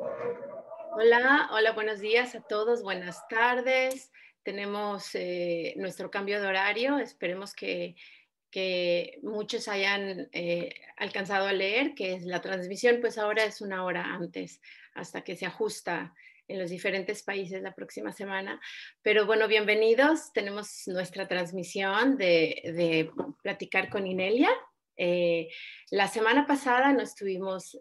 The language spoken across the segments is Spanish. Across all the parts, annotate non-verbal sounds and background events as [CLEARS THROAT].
Hola, hola, buenos días a todos, buenas tardes. Tenemos eh, nuestro cambio de horario, esperemos que, muchos hayan eh, alcanzado a leer, que es la transmisión, pues ahora es una hora antes, hasta que se ajusta en los diferentes países la próxima semana. Pero bueno, bienvenidos. Tenemos nuestra transmisión de, platicar con Inelia. Eh, la semana pasada no, estuvimos,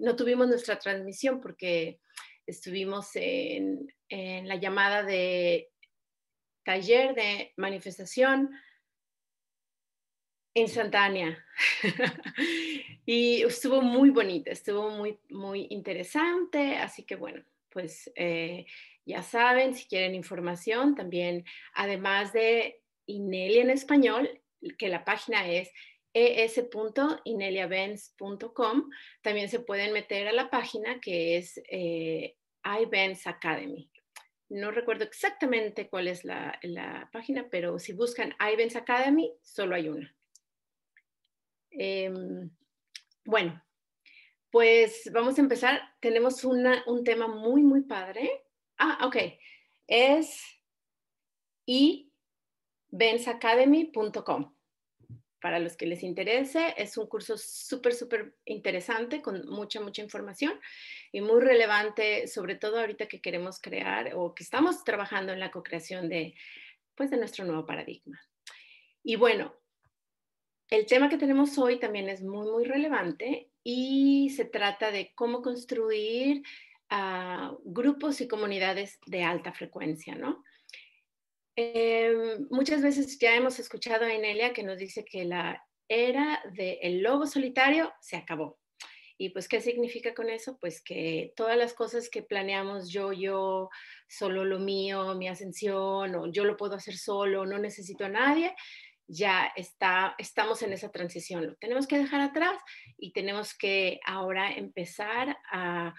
no tuvimos nuestra transmisión porque estuvimos en, la llamada de taller de manifestación instantánea. [LAUGHS] y estuvo muy bonita, estuvo muy, muy interesante. Así que bueno, pues eh, ya saben, si quieren información, también, además de Inelia en español, que la página es es.ineliabenz.com. También se pueden meter a la página que es eh, iBenz Academy. No recuerdo exactamente cuál es la, página, pero si buscan iBenz Academy, solo hay una. Em, bueno, pues vamos a empezar. Tenemos un tema muy, muy padre. Ah, ok. Es ibenzacademy.com para los que les interese. Es un curso súper, súper interesante con mucha, mucha información y muy relevante, sobre todo ahorita que queremos crear o que estamos trabajando en la co-creación de, pues, de nuestro nuevo paradigma. Y bueno, el tema que tenemos hoy también es muy, muy relevante y se trata de cómo construir uh, grupos y comunidades de alta frecuencia, ¿no? Em, muchas veces ya hemos escuchado a Inelia que nos dice que la era del lobo solitario se acabó. ¿Y pues qué significa con eso? Pues que todas las cosas que planeamos yo, yo, solo lo mío, mi ascensión, o yo lo puedo hacer solo, no necesito a nadie, ya está, estamos en esa transición. Lo tenemos que dejar atrás y tenemos que ahora empezar a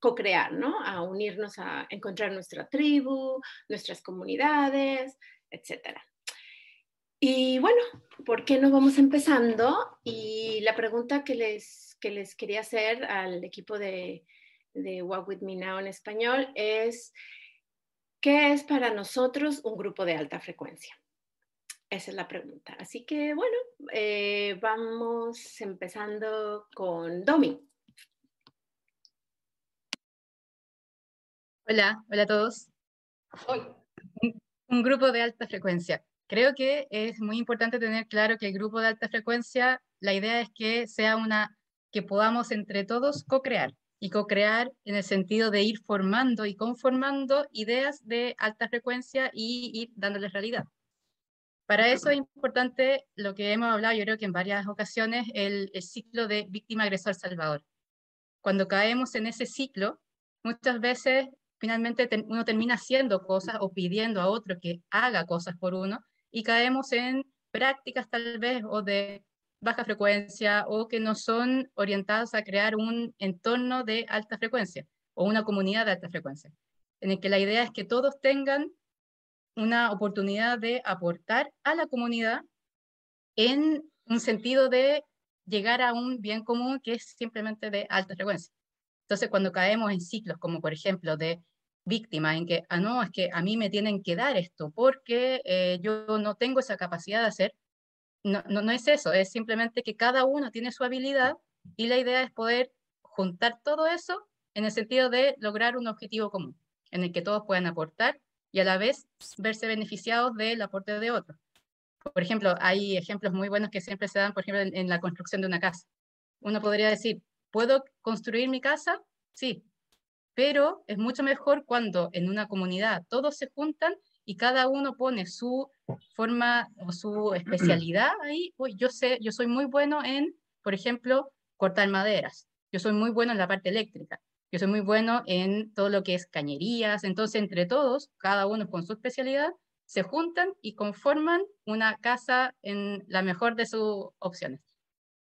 co-crear, ¿no? A unirnos a encontrar nuestra tribu, nuestras comunidades, etcétera. Y bueno, ¿por qué no vamos empezando? Y la pregunta que les, que les quería hacer al equipo de, de Walk With Me Now en español es, ¿qué es para nosotros un grupo de alta frecuencia? Esa es la pregunta. Así que bueno, eh, vamos empezando con Domi. Hola, hola a todos. Hoy. Un, grupo de alta frecuencia. Creo que es muy importante tener claro que el grupo de alta frecuencia, la idea es que sea una, que podamos entre todos co-crear y co-crear en el sentido de ir formando y conformando ideas de alta frecuencia y ir dándoles realidad. Para eso es importante lo que hemos hablado, yo creo que en varias ocasiones, el, el ciclo de víctima-agresor-salvador. Cuando caemos en ese ciclo, muchas veces finalmente uno termina haciendo cosas o pidiendo a otro que haga cosas por uno y caemos en prácticas tal vez o de baja frecuencia o que no son orientadas a crear un entorno de alta frecuencia o una comunidad de alta frecuencia, en el que la idea es que todos tengan una oportunidad de aportar a la comunidad en un sentido de llegar a un bien común que es simplemente de alta frecuencia. Entonces, cuando caemos en ciclos como, por ejemplo, de víctima, en que, ah, no, es que a mí me tienen que dar esto porque eh, yo no tengo esa capacidad de hacer. No, no, no es eso, es simplemente que cada uno tiene su habilidad y la idea es poder juntar todo eso en el sentido de lograr un objetivo común, en el que todos puedan aportar y a la vez verse beneficiados del aporte de otros. Por ejemplo, hay ejemplos muy buenos que siempre se dan, por ejemplo, en la construcción de una casa. Uno podría decir, ¿puedo construir mi casa? Sí, pero es mucho mejor cuando en una comunidad todos se juntan y cada uno pone su forma o su especialidad ahí. Uy, yo sé, yo soy muy bueno en, por ejemplo, cortar maderas. Yo soy muy bueno en la parte eléctrica. Yo soy muy bueno en todo lo que es cañerías. Entonces, entre todos, cada uno con su especialidad, se juntan y conforman una casa en la mejor de sus opciones.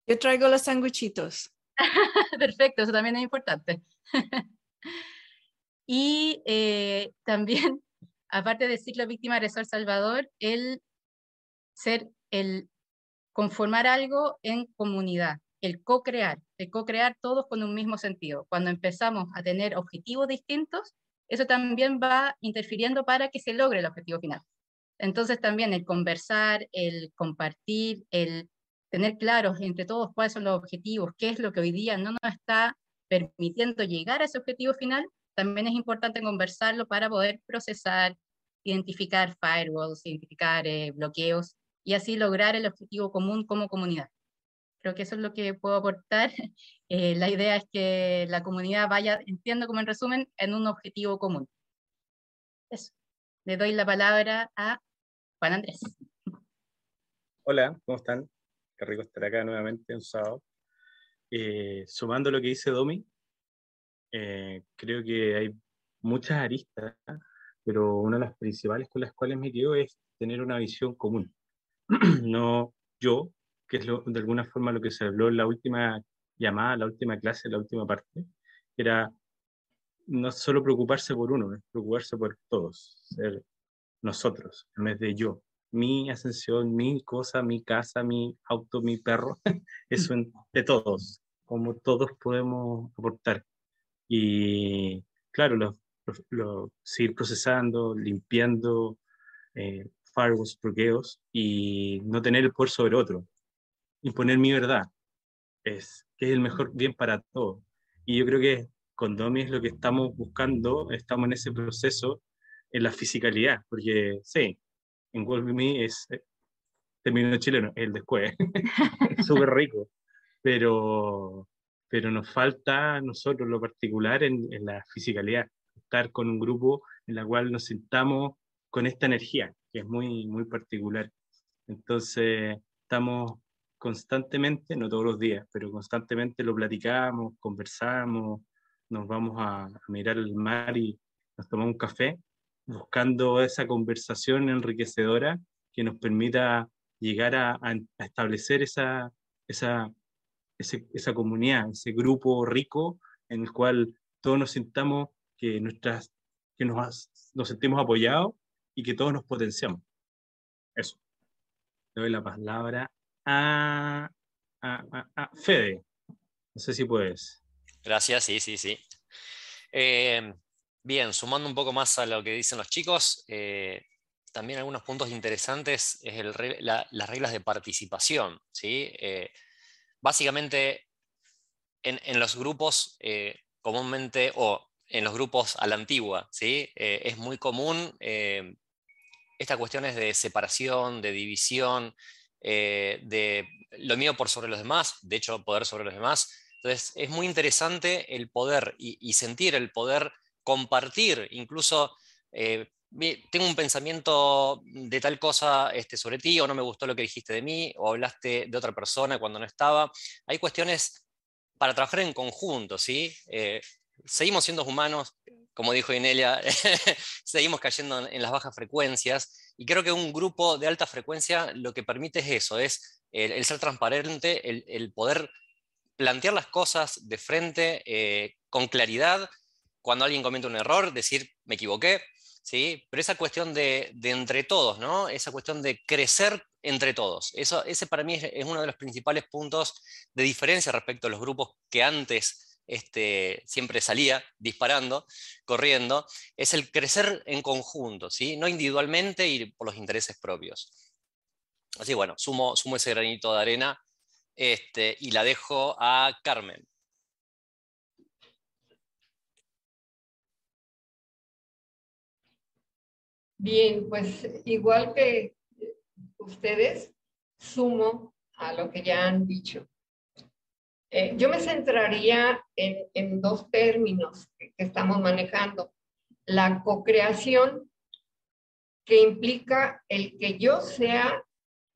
Yo traigo los sanguichitos. [LAUGHS] Perfecto, eso también es importante. [LAUGHS] y eh, también, [LAUGHS] aparte del ciclo víctima agresor salvador, el ser, el conformar algo en comunidad, el co-crear, el co-crear todos con un mismo sentido. Cuando empezamos a tener objetivos distintos, eso también va interfiriendo para que se logre el objetivo final. Entonces también el conversar, el compartir, el tener claros entre todos cuáles son los objetivos, qué es lo que hoy día no nos está permitiendo llegar a ese objetivo final, también es importante conversarlo para poder procesar, identificar firewalls, identificar eh, bloqueos y así lograr el objetivo común como comunidad. Creo que eso es lo que puedo aportar. [LAUGHS] Eh, la idea es que la comunidad vaya, entiendo como en resumen, en un objetivo común. Eso. Le doy la palabra a Juan Andrés. Hola, ¿cómo están? Qué rico estar acá nuevamente un sábado. Eh, sumando lo que dice Domi, eh, creo que hay muchas aristas, pero una de las principales con las cuales me quedo es tener una visión común. [CLEARS THROAT] no yo, que es de alguna forma lo que se habló en la última llamada, la última clase, la última parte, era no solo preocuparse por uno, es preocuparse por todos, ser nosotros, en vez de yo. Mi ascensión, mi cosa, mi casa, mi auto, mi perro, [LAUGHS] eso de todos, como todos podemos aportar. Y claro, lo, seguir procesando, limpiando, eh, firewalls, bloqueos y no tener el poder sobre otro. Imponer mi verdad es que es el mejor bien para todos. Y yo creo que con Domi es lo que estamos buscando, estamos en ese proceso en la fisicalidad, porque sí, en Wolf Me es eh, chileno, el después, [LAUGHS] súper rico, pero, pero nos falta a nosotros lo particular en, en, la fisicalidad, estar con un grupo en la cual nos sintamos con esta energía, que es muy, muy particular. Entonces, estamos constantemente, no todos los días, pero constantemente lo platicamos, conversamos, nos vamos a, mirar el mar y nos tomamos un café, buscando esa conversación enriquecedora que nos permita llegar a, establecer esa, esa, esa comunidad, ese grupo rico en el cual todos nos sintamos que, nuestras, que nos, nos sentimos apoyados y que todos nos potenciamos. Eso. Le doy la palabra a, a Fede. No sé si puedes. Gracias, sí, sí, sí. Eh, bien, sumando un poco más a lo que dicen los chicos, eh, también algunos puntos interesantes es el, las reglas de participación. ¿sí? Eh, básicamente, en, los grupos comúnmente, o en los grupos a la antigua, ¿sí? es muy común estas cuestiones de separación, de división, de lo mío por sobre los demás, de hecho, poder sobre los demás entonces, es muy interesante el poder y, sentir el poder compartir, incluso eh, tengo un pensamiento de tal cosa este, sobre ti, o no me gustó lo que dijiste de mí, o hablaste de otra persona cuando no estaba. Hay cuestiones para trabajar en conjunto, ¿sí? Eh, seguimos siendo humanos, como dijo Inelia, [LAUGHS] seguimos cayendo en, las bajas frecuencias, y creo que un grupo de alta frecuencia lo que permite es eso, es el, ser transparente, el, el poder plantear las cosas de frente eh, con claridad. Cuando alguien comete un error, decir, me equivoqué, ¿sí? Pero esa cuestión de, entre todos, ¿no? Esa cuestión de crecer entre todos. Eso, ese para mí es, uno de los principales puntos de diferencia respecto a los grupos que antes este, siempre salía disparando, corriendo, es el crecer en conjunto, ¿sí? no individualmente y por los intereses propios. Así bueno, sumo, sumo ese granito de arena este, y la dejo a Carmen. Bien, pues igual que ustedes, sumo a lo que ya han dicho. Eh, yo me centraría en, en dos términos que, que estamos manejando. La co-creación, que implica el que yo sea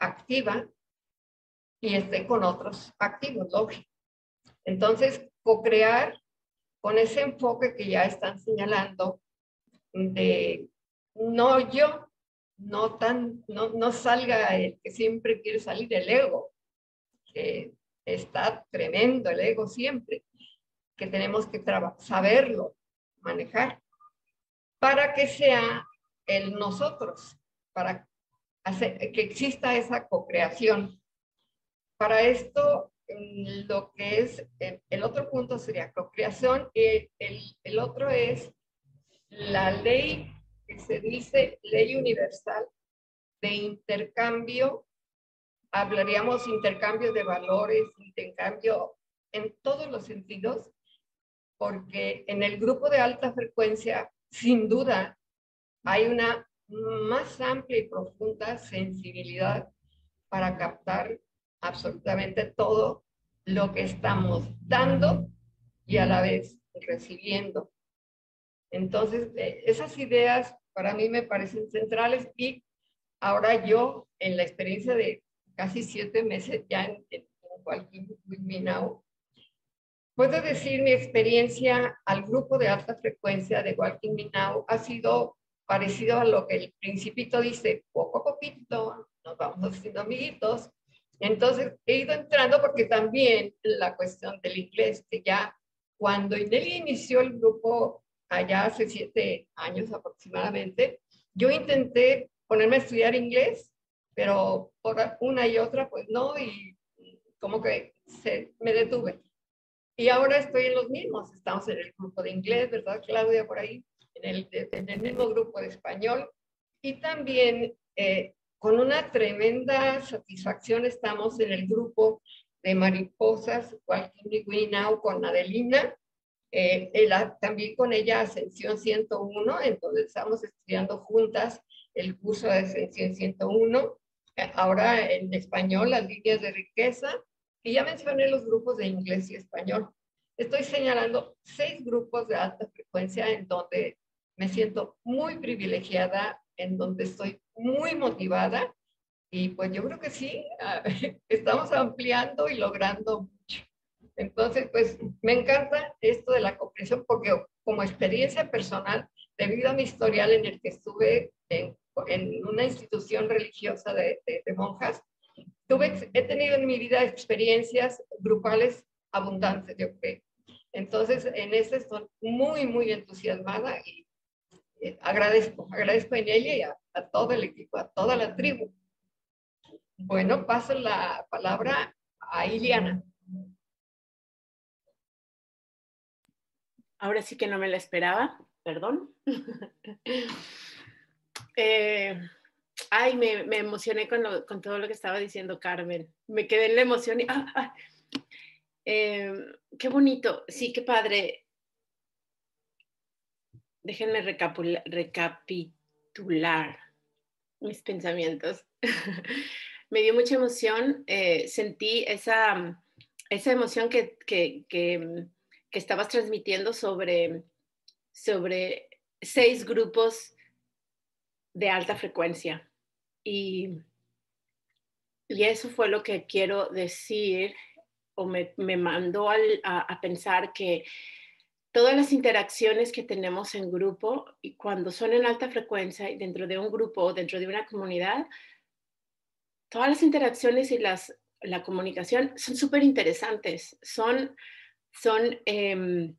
activa y esté con otros activos, lógico. Entonces, co-crear con ese enfoque que ya están señalando de no yo, no tan, no, no salga el que siempre quiere salir el ego, que está tremendo el ego siempre, que tenemos que saberlo manejar para que sea el nosotros, para hacer, que exista esa co-creación. Para esto lo que es, el otro punto sería procreación, y el, el otro es la ley que se dice ley universal de intercambio, hablaríamos intercambio de valores, intercambio en todos los sentidos, porque en el grupo de alta frecuencia, sin duda, hay una más amplia y profunda sensibilidad para captar absolutamente todo lo que estamos dando y a la vez recibiendo. Entonces, eh, esas ideas para mí me parecen centrales y ahora yo, en la experiencia de casi siete meses ya en, en With Me Now, puedo decir mi experiencia al grupo de alta frecuencia de Walking Me Now ha sido parecido a lo que el principito dice, poco a poquito nos vamos haciendo amiguitos. Entonces he ido entrando porque también la cuestión del inglés, que ya cuando Ineli inició el grupo allá hace siete años aproximadamente, yo intenté ponerme a estudiar inglés, pero por una y otra, pues no, y como que se, me detuve. Y ahora estoy en los mismos, estamos en el grupo de inglés, ¿verdad, Claudia, por ahí? En el, en el mismo grupo de español. Y también eh, con una tremenda satisfacción estamos en el grupo de mariposas, Walking con Adelina, eh, también con ella Ascensión 101, entonces estamos estudiando juntas el curso de Ascensión 101, eh, ahora en español, las líneas de riqueza, y ya mencioné los grupos de inglés y español. Estoy señalando seis grupos de alta frecuencia en donde me siento muy privilegiada, en donde estoy muy motivada, y pues yo creo que sí, [LAUGHS] estamos ampliando y logrando mucho. Entonces, pues me encanta esto de la comprensión porque como experiencia personal, debido a mi historial en el que estuve en una institución religiosa de, monjas, tuve, he tenido en mi vida experiencias grupales abundantes, yo creo. Entonces, en este estoy muy, muy entusiasmada y agradezco, agradezco a ella y a, todo el equipo, a toda la tribu. Bueno, paso la palabra a Iliana. Ahora sí que no me la esperaba, perdón. [LAUGHS] Eh, ay, me, emocioné con, todo lo que estaba diciendo Carmen. Me quedé en la emoción y, ah, ah. Eh, qué bonito, sí, qué padre. Déjenme recapitular mis pensamientos. [LAUGHS] me dio mucha emoción, eh, sentí esa, emoción que, que, estabas transmitiendo sobre, sobre seis grupos de alta frecuencia. Y, y eso fue lo que quiero decir o me, me mandó a, a, pensar que todas las interacciones que tenemos en grupo y cuando son en alta frecuencia y dentro de un grupo o dentro de una comunidad, todas las interacciones y las, la comunicación son súper interesantes, son, son eh,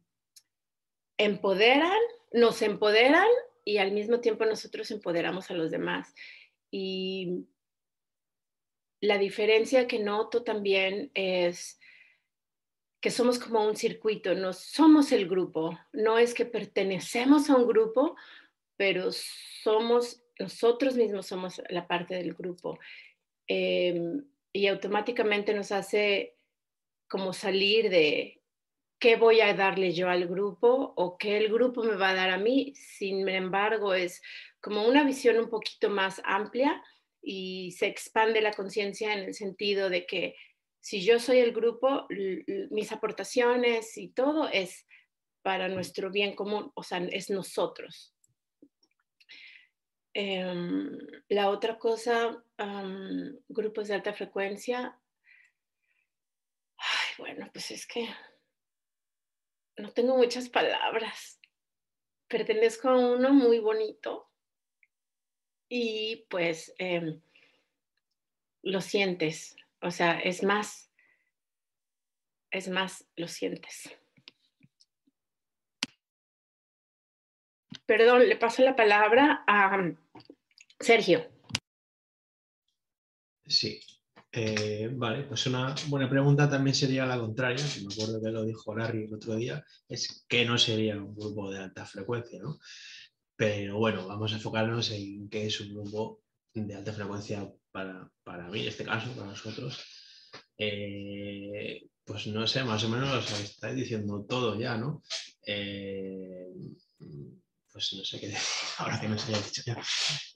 empoderan, nos empoderan y al mismo tiempo nosotros empoderamos a los demás. Y la diferencia que noto también es que somos como un circuito, no somos el grupo, no es que pertenecemos a un grupo, pero somos, nosotros mismos somos la parte del grupo. Em, y automáticamente nos hace como salir de, qué voy a darle yo al grupo o qué el grupo me va a dar a mí. Sin embargo, es como una visión un poquito más amplia y se expande la conciencia en el sentido de que si yo soy el grupo, mis aportaciones y todo es para nuestro bien común, o sea, es nosotros. Em, la otra cosa, grupos de alta frecuencia. Ay, bueno, pues es que no tengo muchas palabras. Pertenezco a uno muy bonito y pues em, lo sientes, o sea, es más, es más, lo sientes. Perdón, le paso la palabra a Sergio. Sí, Eh, vale, pues una buena pregunta también sería la contraria, que me acuerdo que lo dijo Larry el otro día, es que no sería un grupo de alta frecuencia, ¿no? Pero bueno, vamos a enfocarnos en qué es un grupo de alta frecuencia para, para mí, en este caso, para nosotros. Eh, pues no sé, más o menos os estáis diciendo todo ya, ¿no? Eh, pues no sé qué decir, [LAUGHS] ahora que no se haya dicho ya.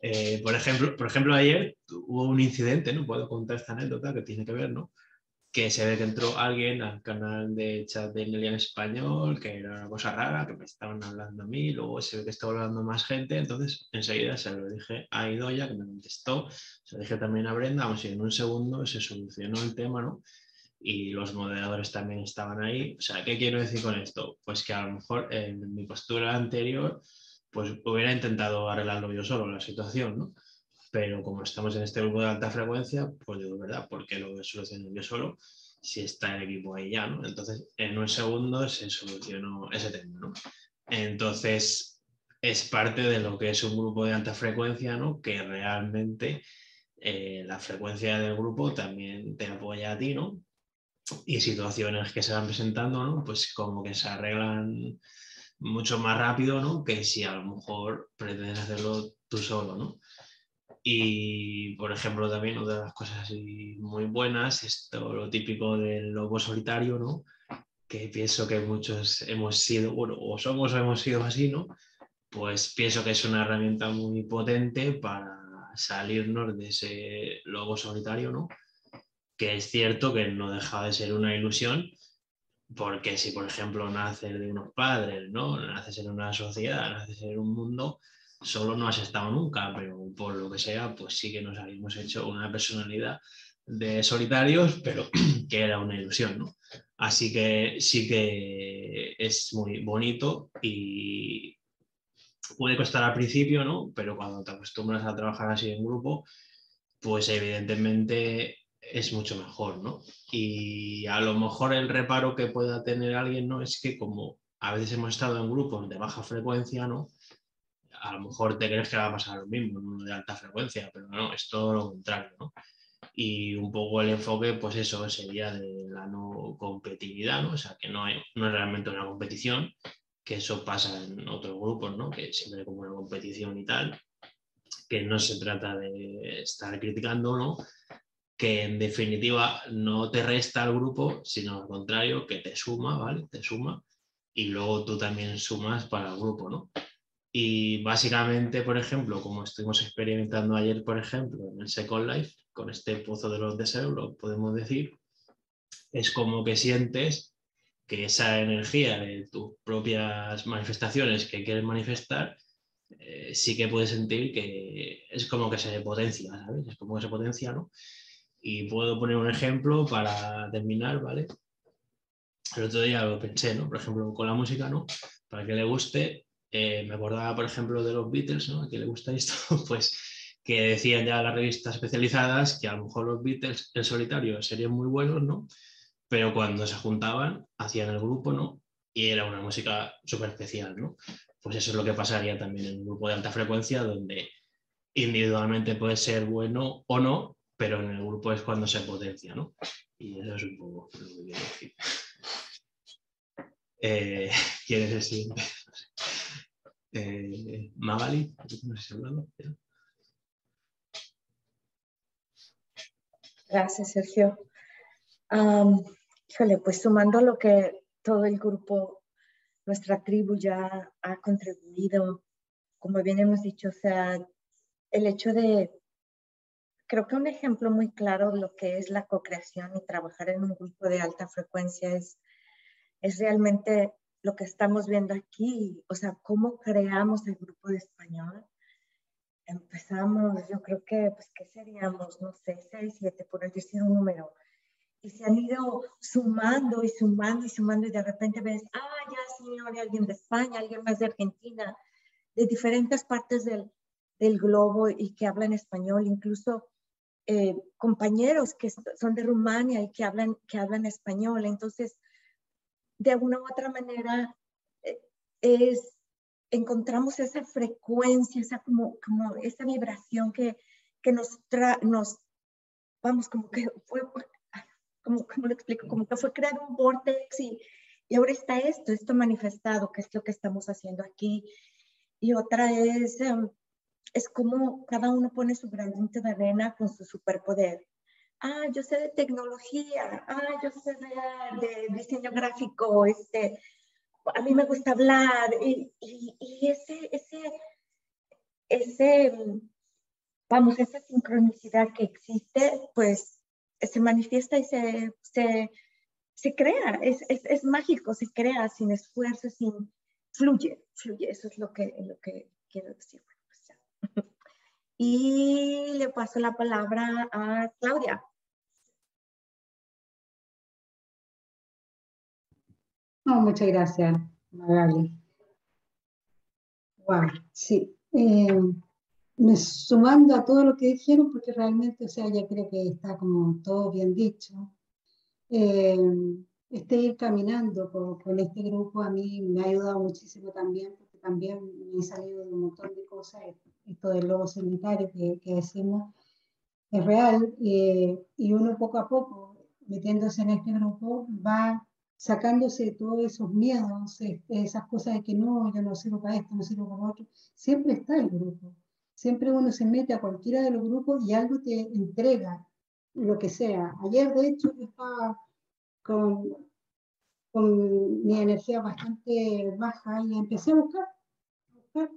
Eh, por, ejemplo, por ejemplo, ayer hubo un incidente, ¿no? Puedo contar esta anécdota que tiene que ver, ¿no? Que se ve que entró alguien al canal de chat de Nelia en español, que era una cosa rara, que me estaban hablando a mí, luego se ve que estaba hablando más gente, entonces enseguida se lo dije a Idoya, que me contestó, se lo dije también a Brenda, vamos, y en un segundo se solucionó el tema, ¿no? y los moderadores también estaban ahí. O sea, ¿qué quiero decir con esto? Pues que a lo mejor en mi postura anterior, pues hubiera intentado arreglarlo yo solo la situación, ¿no? Pero como estamos en este grupo de alta frecuencia, pues digo, ¿verdad? ¿Por qué lo solucionar yo solo si está el equipo ahí ya, ¿no? Entonces, en un segundo se solucionó ese tema, ¿no? Entonces, es parte de lo que es un grupo de alta frecuencia, ¿no? Que realmente eh, la frecuencia del grupo también te apoya a ti, ¿no? y situaciones que se van presentando, ¿no? Pues como que se arreglan mucho más rápido, ¿no? Que si a lo mejor pretendes hacerlo tú solo, ¿no? Y, por ejemplo, también otra de las cosas muy buenas es todo lo típico del lobo solitario, ¿no? Que pienso que muchos hemos sido, bueno, o somos o hemos sido así, ¿no? Pues pienso que es una herramienta muy potente para salirnos de ese lobo solitario, ¿no? que es cierto que no deja de ser una ilusión, porque si, por ejemplo, naces de unos padres, ¿no? naces en una sociedad, naces en un mundo, solo no has estado nunca, pero por lo que sea, pues sí que nos habíamos hecho una personalidad de solitarios, pero [CLEARS THROAT] que era una ilusión, ¿no? Así que sí que es muy bonito y puede costar al principio, ¿no? Pero cuando te acostumbras a trabajar así en grupo, pues evidentemente es mucho mejor, ¿no? Y a lo mejor el reparo que pueda tener alguien, ¿no? Es que como a veces hemos estado en grupos de baja frecuencia, ¿no? A lo mejor te crees que va a pasar lo mismo en uno de alta frecuencia, pero no, es todo lo contrario, ¿no? Y un poco el enfoque, pues eso sería de la no competitividad, ¿no? O sea, que no, es realmente una competición, que eso pasa en otros grupos, ¿no? Que siempre como una competición y tal, que no se trata de estar criticando, ¿no? Que en definitiva no te resta al grupo, sino al contrario, que te suma, ¿vale? Te suma y luego tú también sumas para el grupo, ¿no? Y básicamente, por ejemplo, como estuvimos experimentando ayer, por ejemplo, en el Second Life, con este pozo de los deseos, lo podemos decir, es como que sientes que esa energía de tus propias manifestaciones que quieres manifestar, eh, sí que puedes sentir que es como que se potencia, ¿sabes? Es como que se potencia, ¿no? Y puedo poner un ejemplo para terminar, ¿vale? El otro día lo pensé, ¿no? Por ejemplo, con la música, ¿no? Para que le guste, eh, me acordaba, por ejemplo, de los Beatles, ¿no? Que le gusta esto, [LAUGHS] pues que decían ya las revistas especializadas que a lo mejor los Beatles en solitario serían muy buenos, ¿no? Pero cuando se juntaban, hacían el grupo, ¿no? Y era una música súper especial, ¿no? Pues eso es lo que pasaría también en un grupo de alta frecuencia, donde individualmente puede ser bueno o no, pero en el grupo es cuando se potencia, ¿no? Y eso es un poco lo que quiero decir. [LAUGHS] Eh, [LAUGHS] ¿Quieres decir? [LAUGHS] Eh, Magali, no sé hablando. Gracias, Sergio. híjole, pues sumando lo que todo el grupo, nuestra tribu ya ha contribuido, como bien hemos dicho, o sea, el hecho de creo que un ejemplo muy claro de lo que es la co-creación y trabajar en un grupo de alta frecuencia es, es realmente lo que estamos viendo aquí, o sea, cómo creamos el grupo de español. Empezamos, yo creo que, pues, ¿qué seríamos? No sé, seis, siete, por decir un número. Y se han ido sumando y sumando y sumando y de repente ves, ah, ya señor, alguien de España, alguien más de Argentina, de diferentes partes del, del globo y que hablan español, incluso eh, compañeros que son de Rumania y que hablan, que hablan español. Entonces, de alguna u otra manera, eh, es, encontramos esa frecuencia, esa, como, como esa vibración que, que nos, nos vamos, como que fue, como, ¿cómo lo explico? Como que fue crear un vortex y, y ahora está esto, esto manifestado, que es lo que estamos haciendo aquí. Y otra es, em, es como cada uno pone su granito de arena con su superpoder. Ah, yo sé de tecnología, ah, yo sé de, diseño gráfico, este, a mí me gusta hablar y, y, ese, ese, ese, vamos, esa sincronicidad que existe, pues se manifiesta y se, se, se crea, es, es, es, mágico, se crea sin esfuerzo, sin, fluye, fluye, eso es lo que, lo que quiero decir. Y le paso la palabra a Claudia. Oh, muchas gracias, Magali. Wow, sí. Eh, me, sumando a todo lo que dijeron, porque realmente, o sea, ya creo que está como todo bien dicho. Eh, este ir caminando con, este grupo a mí me ha ayudado muchísimo también, porque también me he salido de un montón de cosas. Del lobo solitario que, que decimos es real, eh, y uno poco a poco, metiéndose en este grupo, va sacándose todos esos miedos, esas cosas de que no, yo no sirvo para esto, no sirvo para otro, siempre está el grupo. Siempre uno se mete a cualquiera de los grupos y algo te entrega, lo que sea. Ayer, de hecho, yo estaba con, con mi energía bastante baja y empecé a buscar, a buscar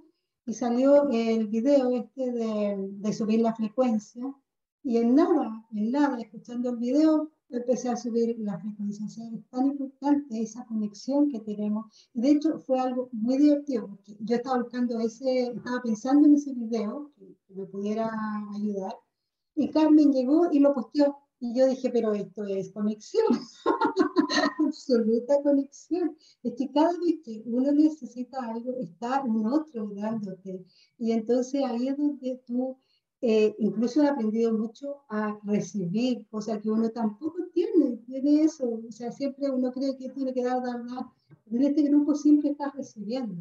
y salió el video este de, de subir la frecuencia y en nada, en nada, escuchando el video, empecé a subir la frecuencia. es tan importante esa conexión que tenemos. De hecho, fue algo muy divertido, porque yo estaba buscando ese, estaba pensando en ese video que, me pudiera ayudar, y Carmen llegó y lo posteó. Y yo dije, pero esto es conexión, [LAUGHS] absoluta conexión. Es que cada vez que uno necesita algo, está un otro dándote. Y entonces ahí es donde tú eh, incluso he aprendido mucho a recibir, o sea que uno tampoco tiene, tiene eso, o sea, siempre uno cree que tiene que dar, dar, dar, en este grupo siempre estás recibiendo.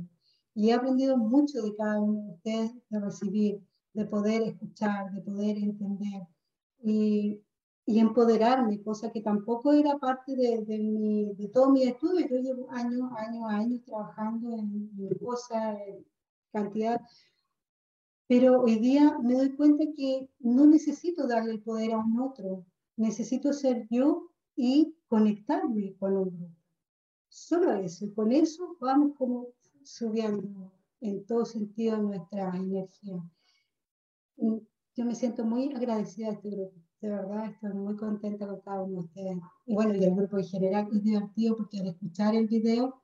Y he aprendido mucho de cada uno de ustedes de recibir, de poder escuchar, de poder entender y, y empoderarme, cosa que tampoco era parte de, de, mi, de todo mi estudio. Yo llevo años, años, años trabajando en, en cosas, cantidad pero hoy día me doy cuenta que no necesito darle el poder a un otro, necesito ser yo y conectarme con un grupo. Solo eso, y con eso vamos como subiendo en todo sentido nuestra energía. Yo me siento muy agradecida a este grupo, de verdad estoy muy contenta con cada uno de ustedes. Y bueno, y el grupo en general es divertido porque al escuchar el video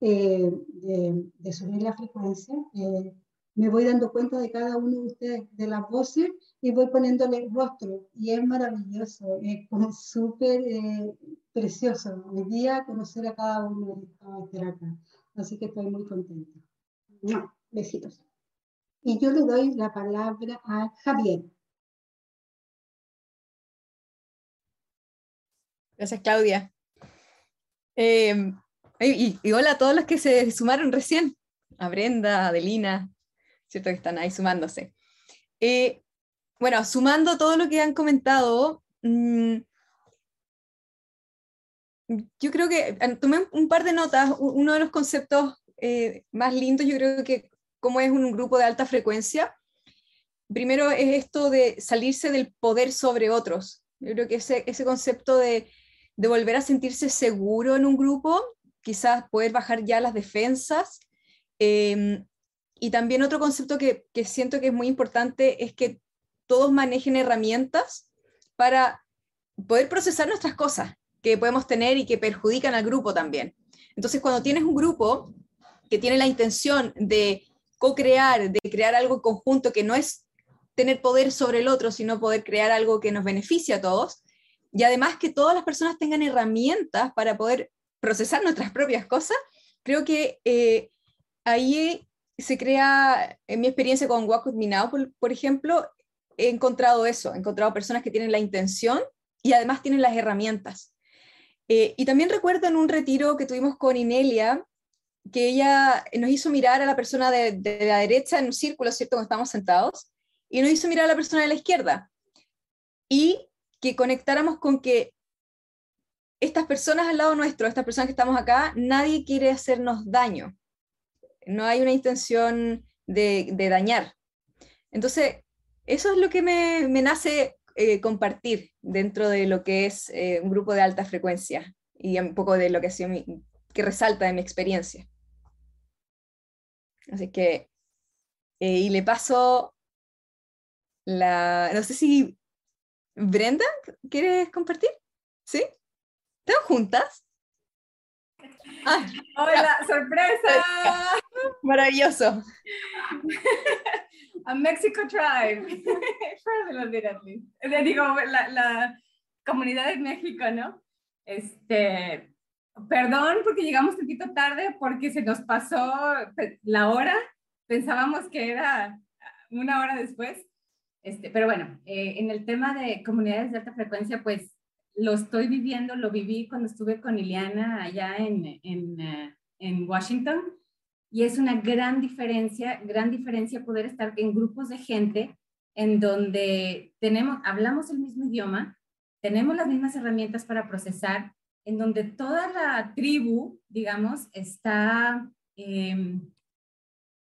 eh, de, de, subir la frecuencia, eh, me voy dando cuenta de cada uno de ustedes, de las voces, y voy poniéndole rostro. Y es maravilloso, es como súper eh, precioso hoy día conocer a cada uno de acá. Así que estoy muy contenta. Besitos. Y yo le doy la palabra a Javier. Gracias, Claudia. Eh, y, hola a todos los que se sumaron recién. A Brenda, a Adelina, ¿cierto? Que están ahí sumándose. Eh, bueno, sumando todo lo que han comentado, mmm, yo creo que eh, tomé un par de notas. Uno de los conceptos más lindos, yo creo que como es un grupo de alta frecuencia, primero es esto de salirse del poder sobre otros. Yo creo que ese, ese concepto de, de volver a sentirse seguro en un grupo, quizás poder bajar ya las defensas, eh, y también otro concepto que, que, siento que es muy importante es que todos manejen herramientas para poder procesar nuestras cosas que podemos tener y que perjudican al grupo también. Entonces, cuando tienes un grupo que tiene la intención de co-crear, de crear algo conjunto que no es tener poder sobre el otro, sino poder crear algo que nos beneficie a todos, y además que todas las personas tengan herramientas para poder procesar nuestras propias cosas, creo que eh, ahí se crea, en mi experiencia con Walk With Me Now, por, ejemplo, he encontrado eso, he encontrado personas que tienen la intención y además tienen las herramientas. Eh, y también recuerdo en un retiro que tuvimos con Inelia, que ella nos hizo mirar a la persona de, la derecha en un círculo, ¿cierto? Cuando estábamos sentados, y nos hizo mirar a la persona de la izquierda. Y que conectáramos con que estas personas al lado nuestro, estas personas que estamos acá, nadie quiere hacernos daño. No hay una intención de, dañar. Entonces, eso es lo que me, nace eh, compartir dentro de lo que es eh, un grupo de alta frecuencia y un poco de lo que, ha sido que resalta de mi experiencia. Así que, eh, y le paso la, no sé si Brenda, ¿quieres compartir? ¿Sí? ¿Están juntas? Ah, ¡Hola! ¡Sorpresa! [LAUGHS] Maravilloso. [LAUGHS] A Mexico Tribe. [LAUGHS] Digo, la, la, comunidad de México, ¿no? Este, perdón porque llegamos un poquito tarde porque se nos pasó la hora. Pensábamos que era una hora después. Este, pero bueno, eh, en el tema de comunidades de alta frecuencia, pues lo estoy viviendo, lo viví cuando estuve con Iliana allá eh, en Washington y es una gran diferencia, gran diferencia poder estar en grupos de gente en donde tenemos, hablamos el mismo idioma, tenemos las mismas herramientas para procesar, en donde toda la tribu, digamos, está eh,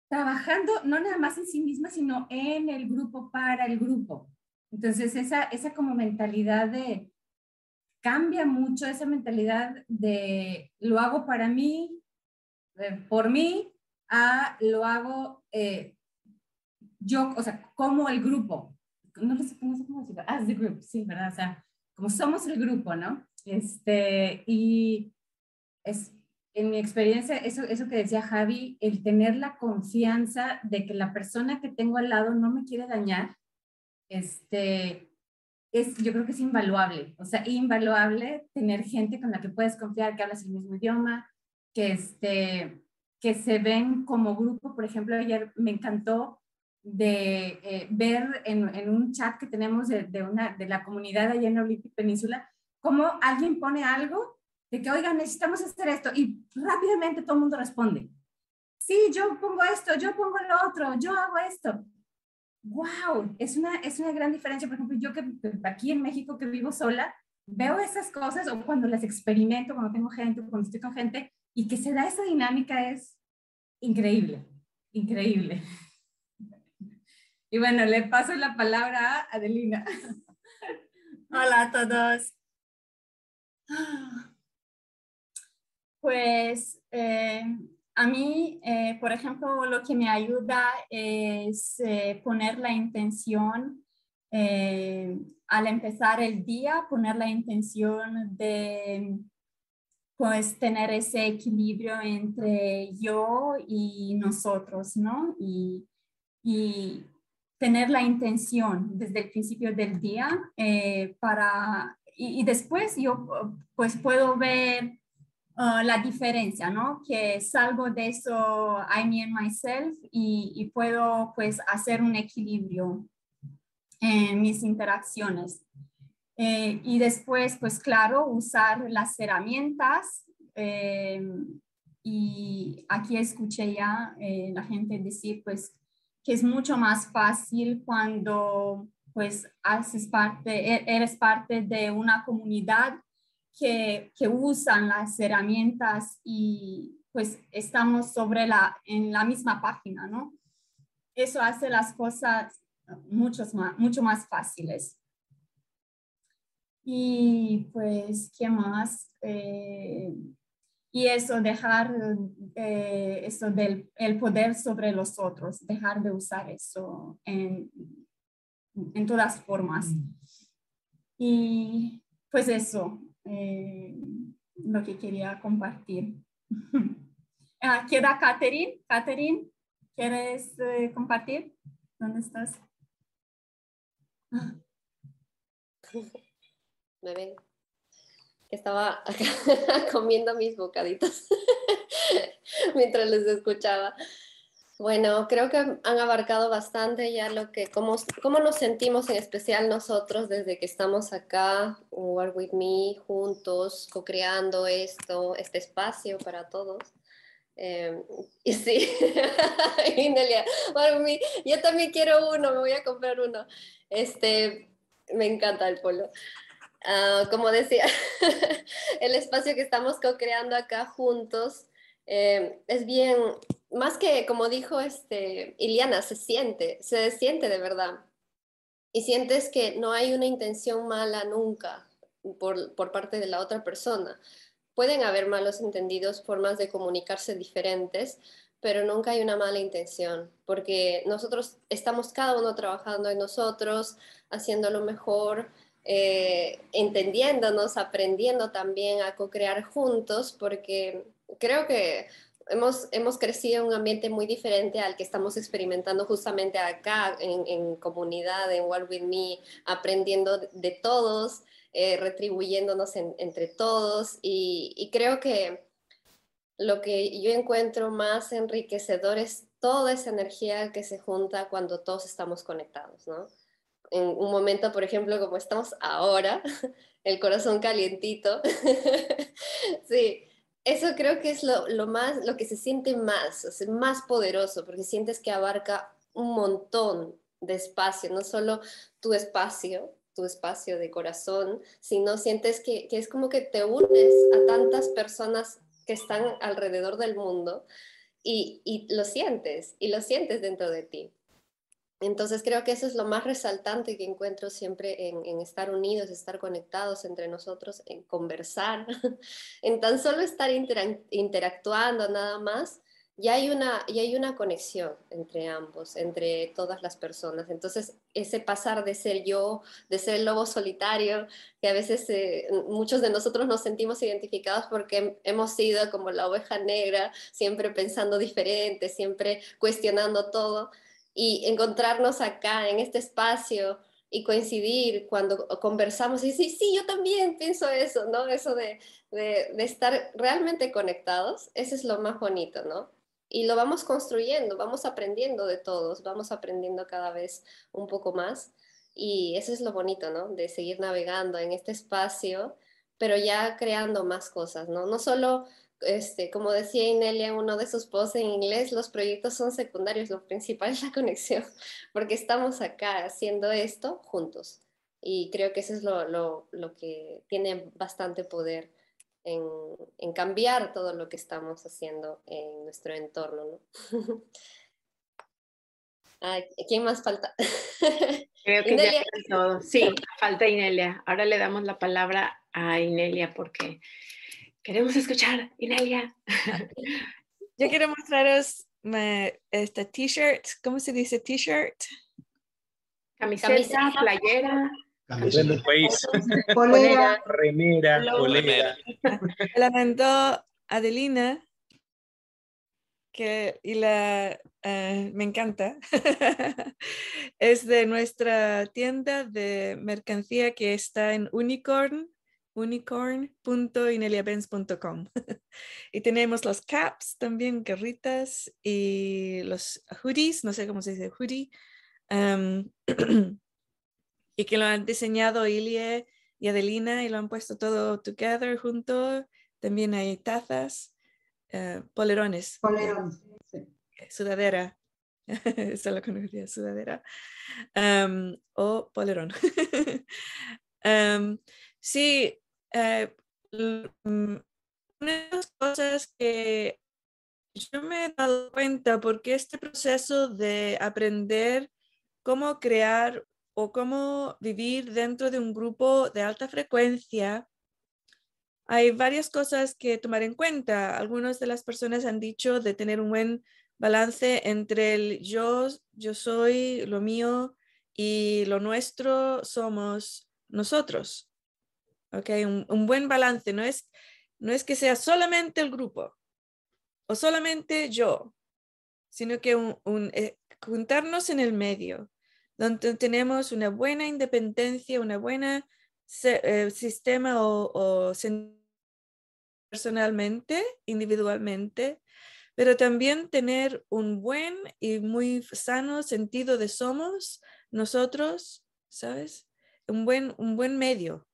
trabajando no nada más en sí misma, sino en el grupo para el grupo. Entonces, esa, esa como mentalidad de, cambia mucho esa mentalidad de lo hago para mí, eh, por mí, a lo hago eh, yo, o sea, como el grupo. No, sé, cómo decirlo. As the group, sí, ¿verdad? O sea, como somos el grupo, ¿no? Este, y es, en mi experiencia, eso, eso que decía Javi, el tener la confianza de que la persona que tengo al lado no me quiere dañar, este, es, yo creo que es invaluable, o sea, invaluable tener gente con la que puedes confiar, que hablas el mismo idioma, que, este, que se ven como grupo. Por ejemplo, ayer me encantó de eh, ver en, en, un chat que tenemos de, de, una, de la comunidad allá en la Olympic Península, cómo alguien pone algo de que, oigan, necesitamos hacer esto y rápidamente todo el mundo responde. Sí, yo pongo esto, yo pongo lo otro, yo hago esto. ¡Wow! Es una, es una gran diferencia. Por ejemplo, yo que aquí en México que vivo sola, veo esas cosas o cuando las experimento, cuando tengo gente, cuando estoy con gente, y que se da esa dinámica es increíble, increíble. Y bueno, le paso la palabra a Adelina. Hola a todos. Pues eh, a mí, eh, por ejemplo, lo que me ayuda es eh, poner la intención al empezar el día, poner la intención de pues tener ese equilibrio entre yo y nosotros, ¿no? Y, tener la intención desde el principio del día para, y, y después yo pues puedo ver Uh, la diferencia, ¿no? Que salgo de eso, I, me and myself, y, y, puedo pues hacer un equilibrio en mis interacciones. Eh, y después, pues claro, usar las herramientas. Eh, y aquí escuché ya eh, la gente decir pues que es mucho más fácil cuando pues haces parte, e-, eres parte de una comunidad que, usan las herramientas y pues estamos sobre la, en la misma página, ¿no? Eso hace las cosas muchos más, mucho más fáciles. Y pues, ¿qué más? Eh, y eso, dejar eh, eso del el poder sobre los otros, dejar de usar eso en, en todas formas. Mm. Y pues eso, eh, lo que quería compartir. [LAUGHS] ah, queda Catherine. Catherine, ¿quieres eh, compartir? ¿Dónde estás? [LAUGHS] Me ven. Estaba [LAUGHS] comiendo mis bocaditos mientras les escuchaba. Bueno, creo que han abarcado bastante ya lo que, cómo, cómo nos sentimos en especial nosotros desde que estamos acá, Work With Me, juntos, co-creando esto, este espacio para todos. Eh, [LAUGHS] y sí, [LAUGHS] Inelia, yo también quiero uno, me voy a comprar uno. Este, Me encanta el polo. Ah, como decía, [LAUGHS] el espacio que estamos co-creando acá juntos eh, es bien, más que como dijo este, Iliana, se siente, se siente de verdad. Y sientes que no hay una intención mala nunca por, por parte de la otra persona. Pueden haber malos entendidos, formas de comunicarse diferentes, pero nunca hay una mala intención, porque nosotros estamos cada uno trabajando en nosotros, haciendo lo mejor, eh, entendiéndonos, aprendiendo también a co-crear juntos, porque creo que hemos, hemos crecido en un ambiente muy diferente al que estamos experimentando justamente acá en, comunidad, en World With Me, aprendiendo de todos, eh, retribuyéndonos entre todos y, y creo que lo que yo encuentro más enriquecedor es toda esa energía que se junta cuando todos estamos conectados, ¿no? en un momento, por ejemplo, como estamos ahora, [LAUGHS] el corazón calientito. [LAUGHS] sí, eso creo que es lo, más, lo que se siente más, más poderoso, porque sientes que abarca un montón de espacio, no solo tu espacio, tu espacio de corazón, sino sientes que, es como que te unes a tantas personas que están alrededor del mundo y lo sientes, y lo sientes dentro de ti. Entonces creo que eso es lo más resaltante que encuentro siempre en, estar unidos, estar conectados entre nosotros, en conversar, [LAUGHS] en tan solo estar interactuando nada más, ya hay, una, ya hay una conexión entre ambos, entre todas las personas. Entonces ese pasar de ser yo, de ser el lobo solitario, que a veces eh, muchos de nosotros nos sentimos identificados porque hemos sido como la oveja negra, siempre pensando diferente, siempre cuestionando todo y encontrarnos acá en este espacio y coincidir cuando conversamos y decir, sí, yo también pienso eso, ¿no? Eso de, de, de, estar realmente conectados, eso es lo más bonito, ¿no? Y lo vamos construyendo, vamos aprendiendo de todos, vamos aprendiendo cada vez un poco más. Y eso es lo bonito, ¿no? De seguir navegando en este espacio, pero ya creando más cosas, ¿no? No solo este, como decía Inelia en uno de sus posts en inglés, los proyectos son secundarios, lo principal es la conexión, [LAUGHS] porque estamos acá haciendo esto juntos. Y creo que eso es lo, lo, lo que tiene bastante poder en, en, cambiar todo lo que estamos haciendo en nuestro entorno. ¿no? [LAUGHS] ¿Quién más falta? [LAUGHS] Creo que ya todo. Sí, falta Inelia. Ahora le damos la palabra a Inelia porque Queremos escuchar, Inelia. Yo quiero mostraros esta t-shirt. ¿Cómo se dice t-shirt? Camiseta, playera. Camiseta, país. Polera. Remera, polera. [LAUGHS] La mandó Adelina. Que, y la uh, me encanta. [LAUGHS] es de nuestra tienda de mercancía que está en Unicorn unicorn.ineliabenz.com. [LAUGHS] y tenemos los caps también, garritas y los hoodies, no sé cómo se dice hoodie, [CLEARS THROAT] y que lo han diseñado Ilie y Adelina y lo han puesto todo together junto. También hay tazas, uh, polerones. Polerones, Sudadera. [LAUGHS] Eso lo conocía, sudadera. o polerón. [LAUGHS] sí, eh, mm, una de las cosas que yo me he dado cuenta porque este proceso de aprender cómo crear o cómo vivir dentro de un grupo de alta frecuencia, hay varias cosas que tomar en cuenta. Algunas de las personas han dicho de tener un buen balance entre el yo, yo soy, lo mío y lo nuestro somos nosotros. Okay, un, buen balance no es, no es que sea solamente el grupo o solamente yo, sino que un, eh, juntarnos en el medio, donde tenemos una buena independencia, una buena eh, sistema o, o personalmente, individualmente, pero también tener un buen y muy sano sentido de somos nosotros, ¿sabes? Un buen, un buen medio.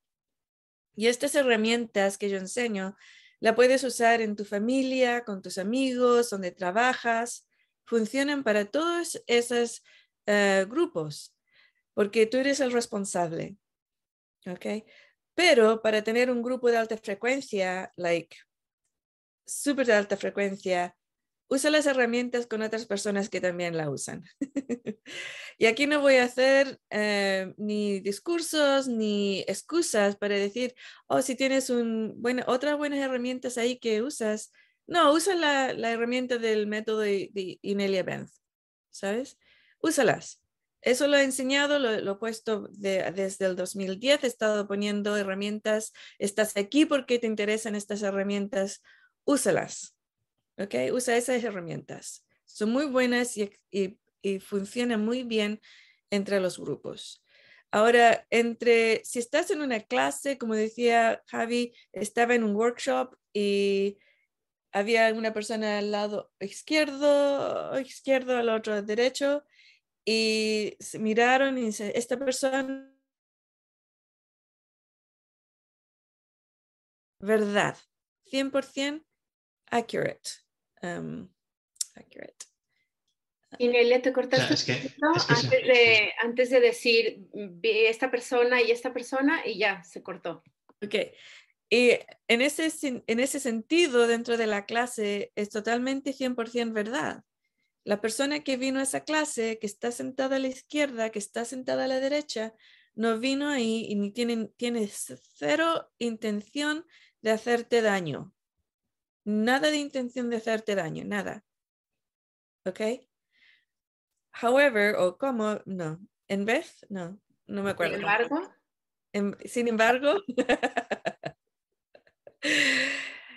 Y estas herramientas que yo enseño, la puedes usar en tu familia, con tus amigos, donde trabajas. Funcionan para todos esos eh, grupos, porque tú eres el responsable. ¿Ok? Pero para tener un grupo de alta frecuencia, like súper de alta frecuencia, usa las herramientas con otras personas que también la usan. [LAUGHS] y aquí no voy a hacer eh, ni discursos ni excusas para decir, oh, si tienes un, bueno, otras buenas herramientas ahí que usas. No, usa la, la herramienta del método de, de Inelia Benz, ¿sabes? Úsalas. Eso lo he enseñado, lo, he puesto desde el 2010, he estado poniendo herramientas, estás aquí porque te interesan estas herramientas, úsalas, ¿ok? Usa esas herramientas. Son muy buenas y, y, funcionan muy bien entre los grupos. Ahora, entre, si estás en una clase, como decía Javi, estaba en un workshop y había una persona al lado izquierdo, izquierdo, al otro derecho, y miraron y dice, esta persona, verdad, 100% accurate. Um, accurate. Inelia, te cortaste antes, de, antes de decir vi esta persona y esta persona y ya se cortó. Ok. Y en ese, en ese sentido, dentro de la clase, es totalmente 100% verdad. La persona que vino a esa clase, que está sentada a la izquierda, que está sentada a la derecha, no vino ahí y ni tiene, tiene cero intención de hacerte daño. Nada de intención de hacerte daño, nada. ¿Ok? However, o como, no. En vez, no, no me acuerdo. Sin embargo. sin [LAUGHS] embargo,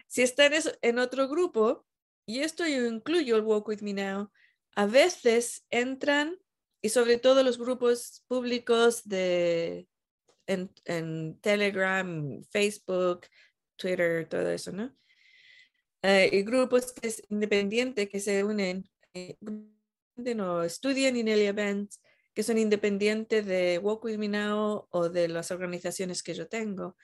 si está en otro grupo, y esto yo incluyo el Walk With Me Now, a veces entran, y sobre todo los grupos públicos de, en, Telegram, Facebook, Twitter, todo eso, ¿no? Eh, y grupos que es independientes que se unen, eh, no, estudian en el event, que son independientes de Walk With Me Now o de las organizaciones que yo tengo.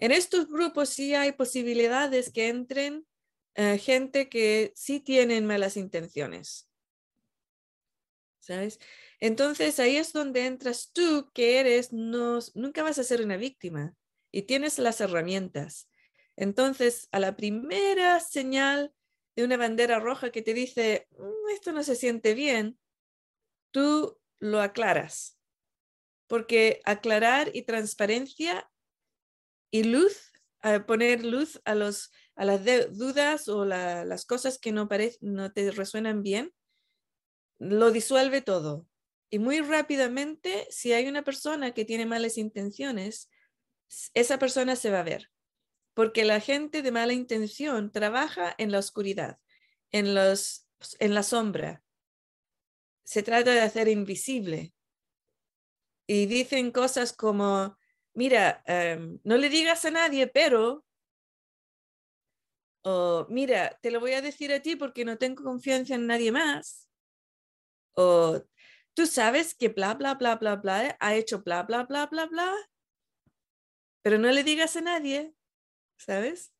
En estos grupos sí hay posibilidades que entren eh, gente que sí tienen malas intenciones. ¿Sabes? Entonces ahí es donde entras tú, que eres, no, nunca vas a ser una víctima y tienes las herramientas. Entonces, a la primera señal de una bandera roja que te dice, mm, esto no se siente bien, tú lo aclaras. Porque aclarar y transparencia y luz, poner luz a las dudas o las cosas que no te resuenan bien, lo disuelve todo. Y muy rápidamente, si hay una persona que tiene malas intenciones, esa persona se va a ver. Porque la gente de mala intención trabaja en la oscuridad, en, los, en la sombra. Se trata de hacer invisible. Y dicen cosas como, mira, em, no le digas a nadie, pero o mira, te lo voy a decir a ti porque no tengo confianza en nadie más. O tú sabes que bla, bla, bla, bla, bla, ha hecho bla, bla, bla, bla, bla. Pero no le digas a nadie, ¿sabes?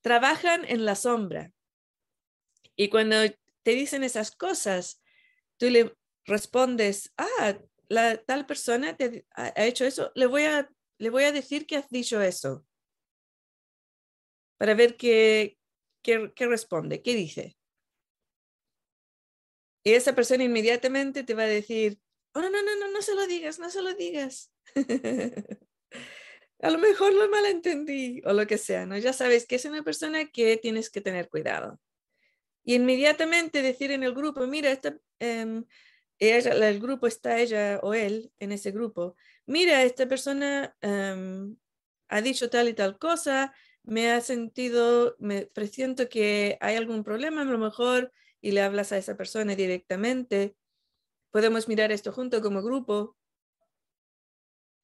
Trabajan en la sombra. Y cuando te dicen esas cosas, tú le respondes, ah, la tal persona te ha hecho eso, le voy a, le voy a decir que has dicho eso para ver qué, qué, responde, qué dice. Y esa persona inmediatamente te va a decir, oh, no, no, no, no, no se lo digas, no se lo digas. [LAUGHS] a lo mejor lo malentendí o lo que sea, ¿no? Ya sabes que es una persona que tienes que tener cuidado. Y inmediatamente decir en el grupo, mira, esta, em, el grupo está ella o él en ese grupo, mira, esta persona em, ha dicho tal y tal cosa, me ha sentido, me presiento que hay algún problema, a lo mejor, y le hablas a esa persona directamente. Podemos mirar esto junto como grupo.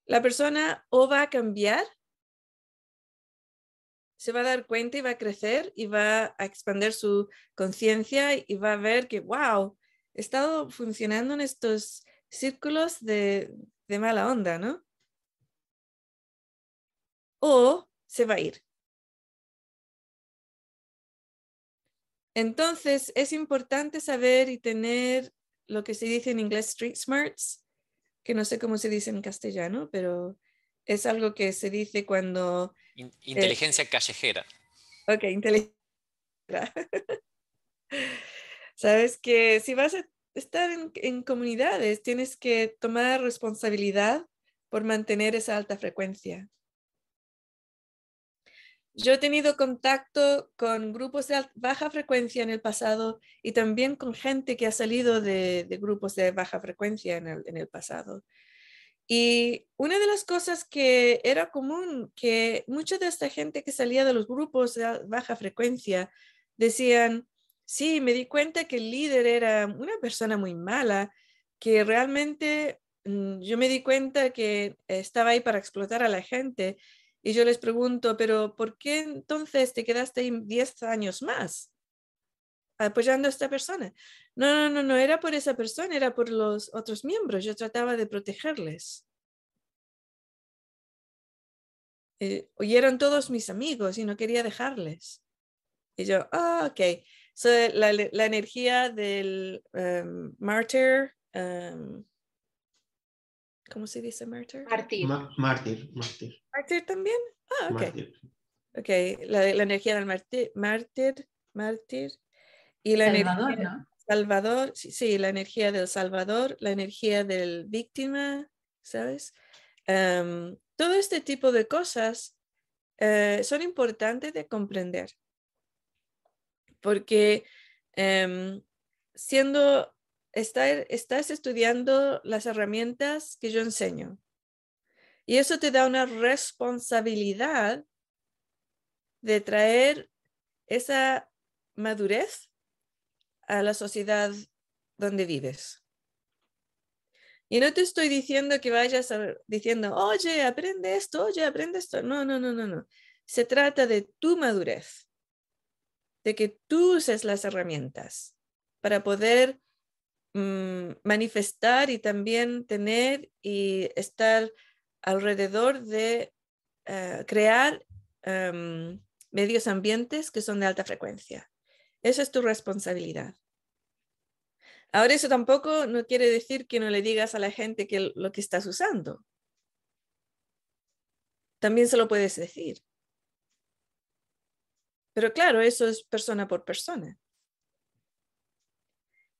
La persona o va a cambiar, se va a dar cuenta y va a crecer y va a expandir su conciencia y va a ver que, wow, he estado funcionando en estos círculos de, de mala onda, ¿no? O se va a ir. Entonces, es importante saber y tener lo que se dice en inglés street smarts, que no sé cómo se dice en castellano, pero es algo que se dice cuando... In- inteligencia callejera. Ok, inteligencia. [LAUGHS] Sabes que si vas a estar en, en comunidades, tienes que tomar responsabilidad por mantener esa alta frecuencia. Yo he tenido contacto con grupos de baja frecuencia en el pasado y también con gente que ha salido de, grupos de baja frecuencia en el, en el pasado. Y una de las cosas que era común, que mucha de esta gente que salía de los grupos de baja frecuencia decían, sí, me di cuenta que el líder era una persona muy mala, que realmente mm, yo me di cuenta que estaba ahí para explotar a la gente. Y yo les pregunto, pero ¿por qué entonces te quedaste ahí 10 años más apoyando a esta persona? No, no, no, no era por esa persona, era por los otros miembros. Yo trataba de protegerles. Eh, y eran todos mis amigos y no quería dejarles. Y yo, ah, ok. So, la, energía del um, martyr, um, ¿cómo se dice martyr? Mártir. Ma- mártir, mártir, Mártir también. Ah, ok. mártir. Ok, la, la energía del mártir, mártir, mártir y la Salvador, energía ¿no? Salvador, sí, sí, la energía del Salvador, la energía del víctima, ¿sabes? Em, todo este tipo de cosas eh, son importantes de comprender, porque em, siendo, estar- estás estudiando las herramientas que yo enseño, y eso te da una responsabilidad de traer esa madurez a la sociedad donde vives. Y no te estoy diciendo que vayas a- diciendo, oye, aprende esto, oye, aprende esto. No, no, no, no, no. Se trata de tu madurez, de que tú uses las herramientas para poder mm, manifestar y también tener y estar alrededor de eh, crear em, medios ambientes que son de alta frecuencia. Esa es tu responsabilidad. Ahora eso tampoco no quiere decir que no le digas a la gente que lo que estás usando. También se lo puedes decir. Pero claro, eso es persona por persona.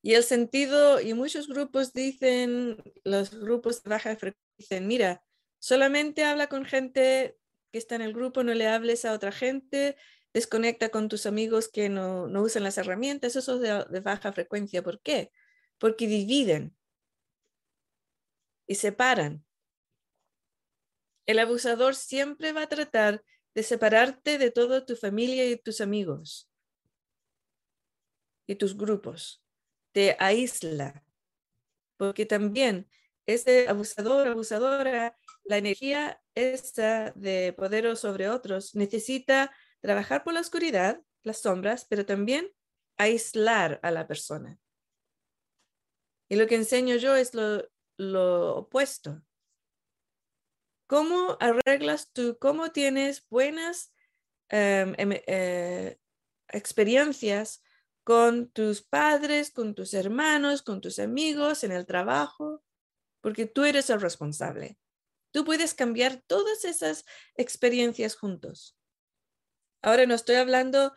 Y el sentido, y muchos grupos dicen, los grupos de baja frecuencia dicen, mira, solamente habla con gente que está en el grupo, no le hables a otra gente, desconecta con tus amigos que no, no usan las herramientas, eso es de, de baja frecuencia. ¿Por qué? Porque dividen y separan. El abusador siempre va a tratar de separarte de toda tu familia y tus amigos y tus grupos. Te aísla. Porque también ese abusador, abusadora, la energía esta de poder sobre otros necesita trabajar por la oscuridad, las sombras, pero también aislar a la persona. Y lo que enseño yo es lo, lo opuesto. ¿Cómo arreglas tú, cómo tienes buenas em, em, eh, experiencias con tus padres, con tus hermanos, con tus amigos, en el trabajo? Porque tú eres el responsable. Tú puedes cambiar todas esas experiencias juntos. Ahora no estoy hablando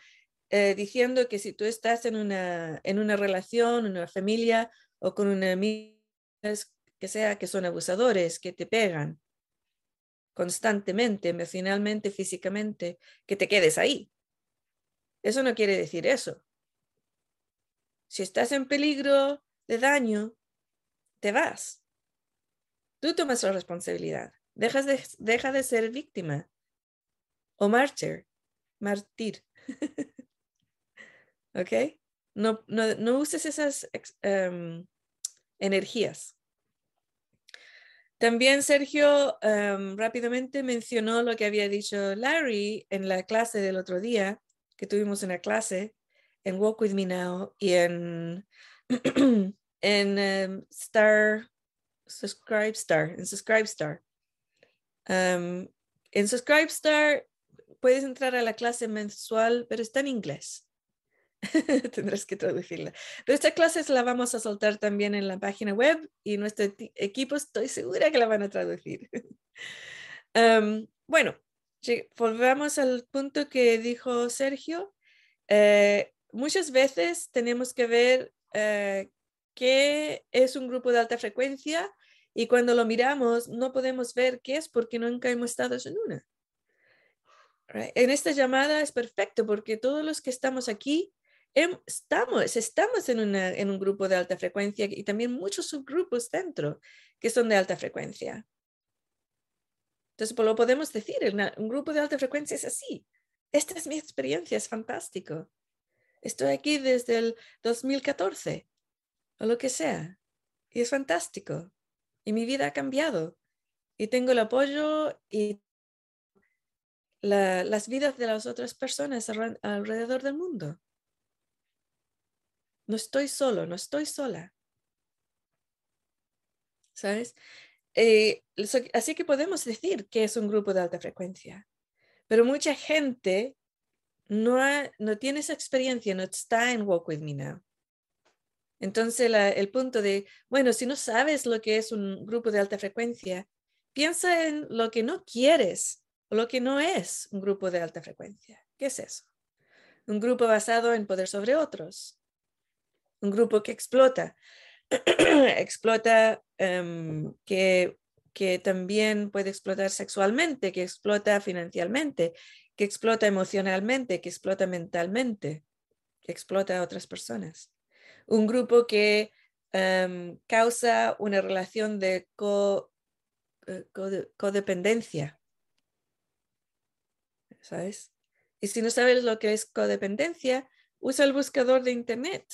eh, diciendo que si tú estás en una, en una relación, en una familia o con una amiga que sea que son abusadores, que te pegan constantemente, emocionalmente, físicamente, que te quedes ahí. Eso no quiere decir eso. Si estás en peligro de daño, te vas. Tú tomas la responsabilidad. Dejas de, deja de ser víctima o mártir, mártir. [LAUGHS] ¿Ok? No, no, no uses esas um, energías. También Sergio um, rápidamente mencionó lo que había dicho Larry en la clase del otro día, que tuvimos una clase en Walk With Me Now y en, [CLEARS THROAT] en um, Star, Subscribe Star, en Subscribe Star. Um, en Subscribe Star puedes entrar a la clase mensual, pero está en inglés. [LAUGHS] Tendrás que traducirla. Pero esta clase la vamos a soltar también en la página web y nuestro equipo estoy segura que la van a traducir. [LAUGHS] Em, bueno, volvamos al punto que dijo Sergio. Eh, muchas veces tenemos que ver eh, qué es un grupo de alta frecuencia y cuando lo miramos no podemos ver qué es porque nunca hemos estado en una. En esta llamada es perfecto porque todos los que estamos aquí estamos, estamos en, en un grupo de alta frecuencia y también muchos subgrupos dentro que son de alta frecuencia. Entonces, pues lo podemos decir, un grupo de alta frecuencia es así. Esta es mi experiencia, es fantástico. Estoy aquí desde el 2014 o lo que sea. Y es fantástico. Y mi vida ha cambiado. Y tengo el apoyo y las vidas de las otras personas alrededor del mundo. No estoy solo, no estoy sola. ¿Sabes? Eh, así que podemos decir que es un grupo de alta frecuencia, pero mucha gente no, no tiene esa experiencia, no está en Walk With Me Now. Entonces, el punto de, bueno, si no sabes lo que es un grupo de alta frecuencia, piensa en lo que no quieres o lo que no es un grupo de alta frecuencia. ¿Qué es eso? Un grupo basado en poder sobre otros. Un grupo que explota. [CLEARS THROAT] explota em, que, que también puede explotar sexualmente, que explota financieramente, que explota emocionalmente, que explota mentalmente, que explota a otras personas. Un grupo que em, causa una relación de eh, codependencia. ¿Sabes? Y si no sabes lo que es codependencia, usa el buscador de Internet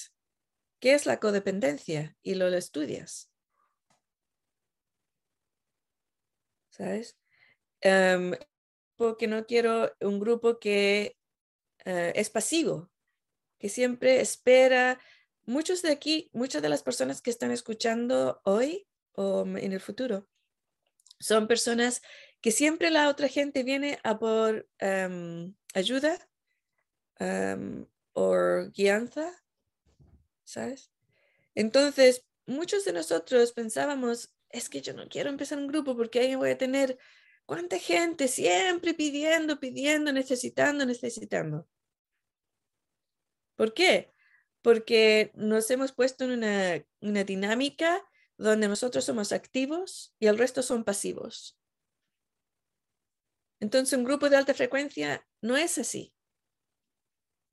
¿Qué es la codependencia? Y lo, estudias. ¿Sabes? Um, porque no quiero un grupo que eh, es pasivo, que siempre espera. Muchos de aquí, muchas de las personas que están escuchando hoy o en el futuro, son personas que siempre la otra gente viene a por em, ayuda em, o guianza ¿sabes? Entonces, muchos de nosotros pensábamos, es que yo no quiero empezar un grupo porque ahí voy a tener cuánta gente siempre pidiendo, pidiendo, necesitando, necesitando. ¿Por qué? Porque nos hemos puesto en una, dinámica donde nosotros somos activos y el resto son pasivos. Entonces, un grupo de alta frecuencia no es así.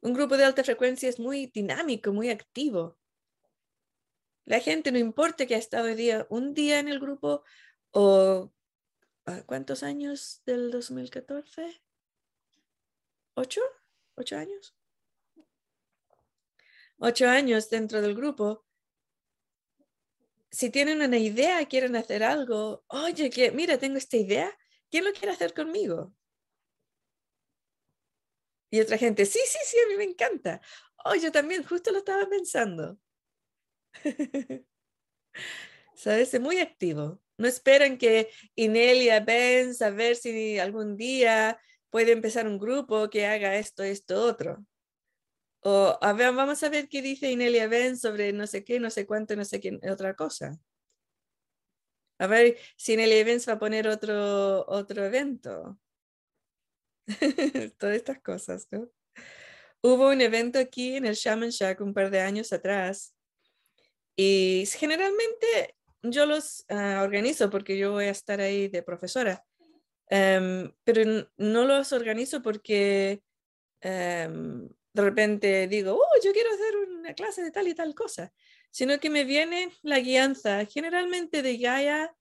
Un grupo de alta frecuencia es muy dinámico, muy activo. La gente no importa que ha estado un día en el grupo o ¿cuántos años del 2014? ¿Ocho? ¿Ocho años? Ocho años dentro del grupo. Si tienen una idea, quieren hacer algo, oye, mira, tengo esta idea, ¿quién lo quiere hacer conmigo? Y otra gente, sí, sí, sí, a mí me encanta. Oh, yo también, justo lo estaba pensando. [LAUGHS] ¿Sabes? Es muy activo. No esperan que Inelia Benz a ver si algún día puede empezar un grupo que haga esto, esto, otro. O a ver, vamos a ver qué dice Inelia Benz sobre no sé qué, no sé cuánto, no sé qué, otra cosa. A ver si Inelia Benz va a poner otro, otro evento. [LAUGHS] Todas estas cosas, ¿no? Hubo un evento aquí en el Shaman Shack un par de años atrás y generalmente yo los ah, organizo porque yo voy a estar ahí de profesora, em, pero no los organizo porque em, de repente digo, oh, yo quiero hacer una clase de tal y tal cosa, sino que me viene la guianza, generalmente de Gaia,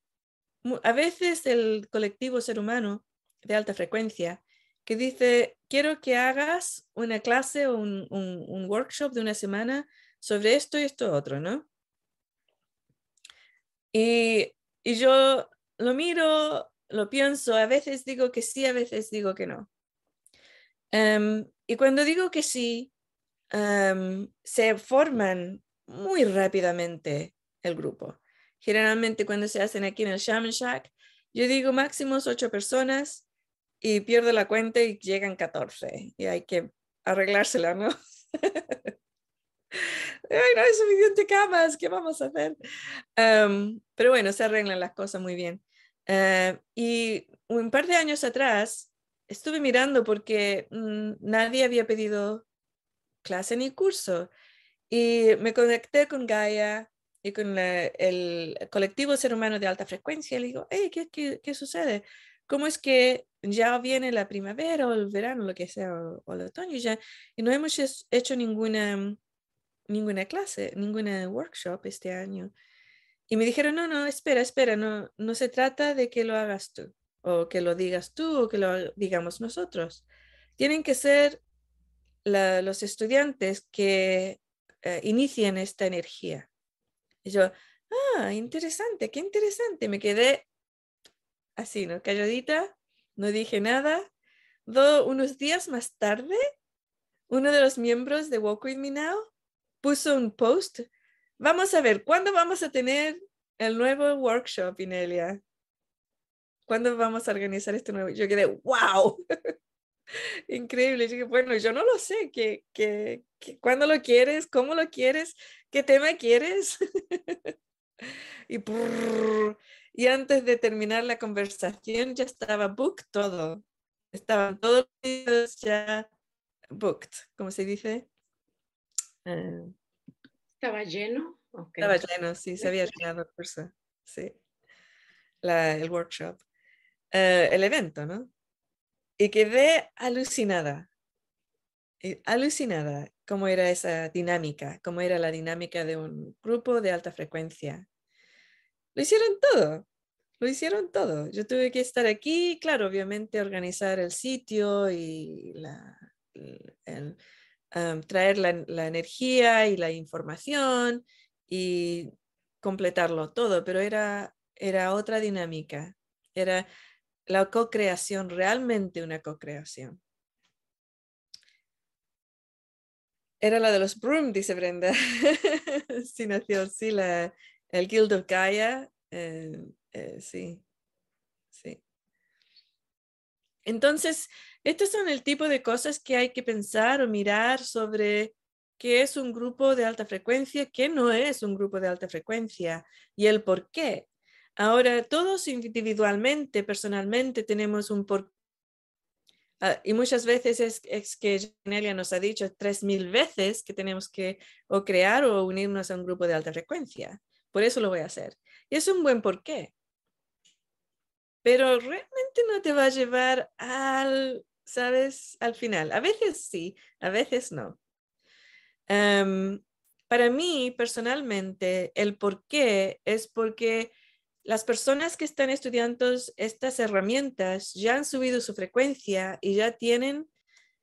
a veces el colectivo ser humano de alta frecuencia, que dice, quiero que hagas una clase o un, workshop de una semana sobre esto y esto otro, ¿no? Y, yo lo miro, lo pienso, a veces digo que sí, a veces digo que no. Em, y cuando digo que sí, em, se forman muy rápidamente el grupo. Generalmente cuando se hacen aquí en el Shaman Shack, yo digo máximo ocho personas y pierdo la cuenta y llegan 14 y hay que arreglársela, ¿no? [LAUGHS] Ay, no hay suficiente camas, ¿qué vamos a hacer? pero bueno, se arreglan las cosas muy bien. Eh, y un par de años atrás estuve mirando porque mm, nadie había pedido clase ni curso y me conecté con Gaia y con el colectivo ser humano de alta frecuencia y le digo, hey, ¿qué, qué, qué sucede? ¿Cómo es que ya viene la primavera o el verano, lo que sea, o, el otoño ya, y no hemos hecho ninguna, ninguna clase, ninguna workshop este año? Y me dijeron, no, no, espera, espera, no, no se trata de que lo hagas tú, o que lo digas tú, o que lo digamos nosotros. Tienen que ser los estudiantes que eh, inicien esta energía. Y yo, ah, interesante, qué interesante. Me quedé así, ¿no? Calladita, no dije nada. Do, unos días más tarde, uno de los miembros de Walk With Me Now puso un post. Vamos a ver, ¿cuándo vamos a tener el nuevo workshop, Inelia? ¿Cuándo vamos a organizar este nuevo? Yo quedé, wow, [LAUGHS] increíble. Bueno, yo no lo sé, ¿qué, qué, cuándo lo quieres? ¿Cómo lo quieres? ¿Qué tema quieres? [LAUGHS] y y antes de terminar la conversación ya estaba booked todo. Estaban todos ya booked, ¿cómo se dice? Eh, ¿Estaba lleno? Estaba lleno, sí, se había llenado el curso, sí. La, el workshop. Eh, el evento, ¿no? Y quedé alucinada, alucinada cómo era esa dinámica, cómo era la dinámica de un grupo de alta frecuencia lo hicieron todo, lo hicieron todo. Yo tuve que estar aquí, claro, obviamente organizar el sitio y traer la, energía y la información y completarlo todo, pero era, era otra dinámica, era la co-creación, realmente una co-creación. Era la de los Broom, dice Brenda. [LAUGHS] sí, nació, sí, la, el Guild of Gaia, eh, eh, sí, sí. Entonces, estos son el tipo de cosas que hay que pensar o mirar sobre qué es un grupo de alta frecuencia, qué no es un grupo de alta frecuencia y el por qué. Ahora, todos individualmente, personalmente, tenemos un por ah, y muchas veces es, es que Janelia nos ha dicho tres mil veces que tenemos que o crear o unirnos a un grupo de alta frecuencia. Por eso lo voy a hacer. Y es un buen porqué. Pero realmente no te va a llevar al, ¿sabes? Al final. A veces sí, a veces no. Em, para mí, personalmente, el porqué es porque las personas que están estudiando estas herramientas ya han subido su frecuencia y ya tienen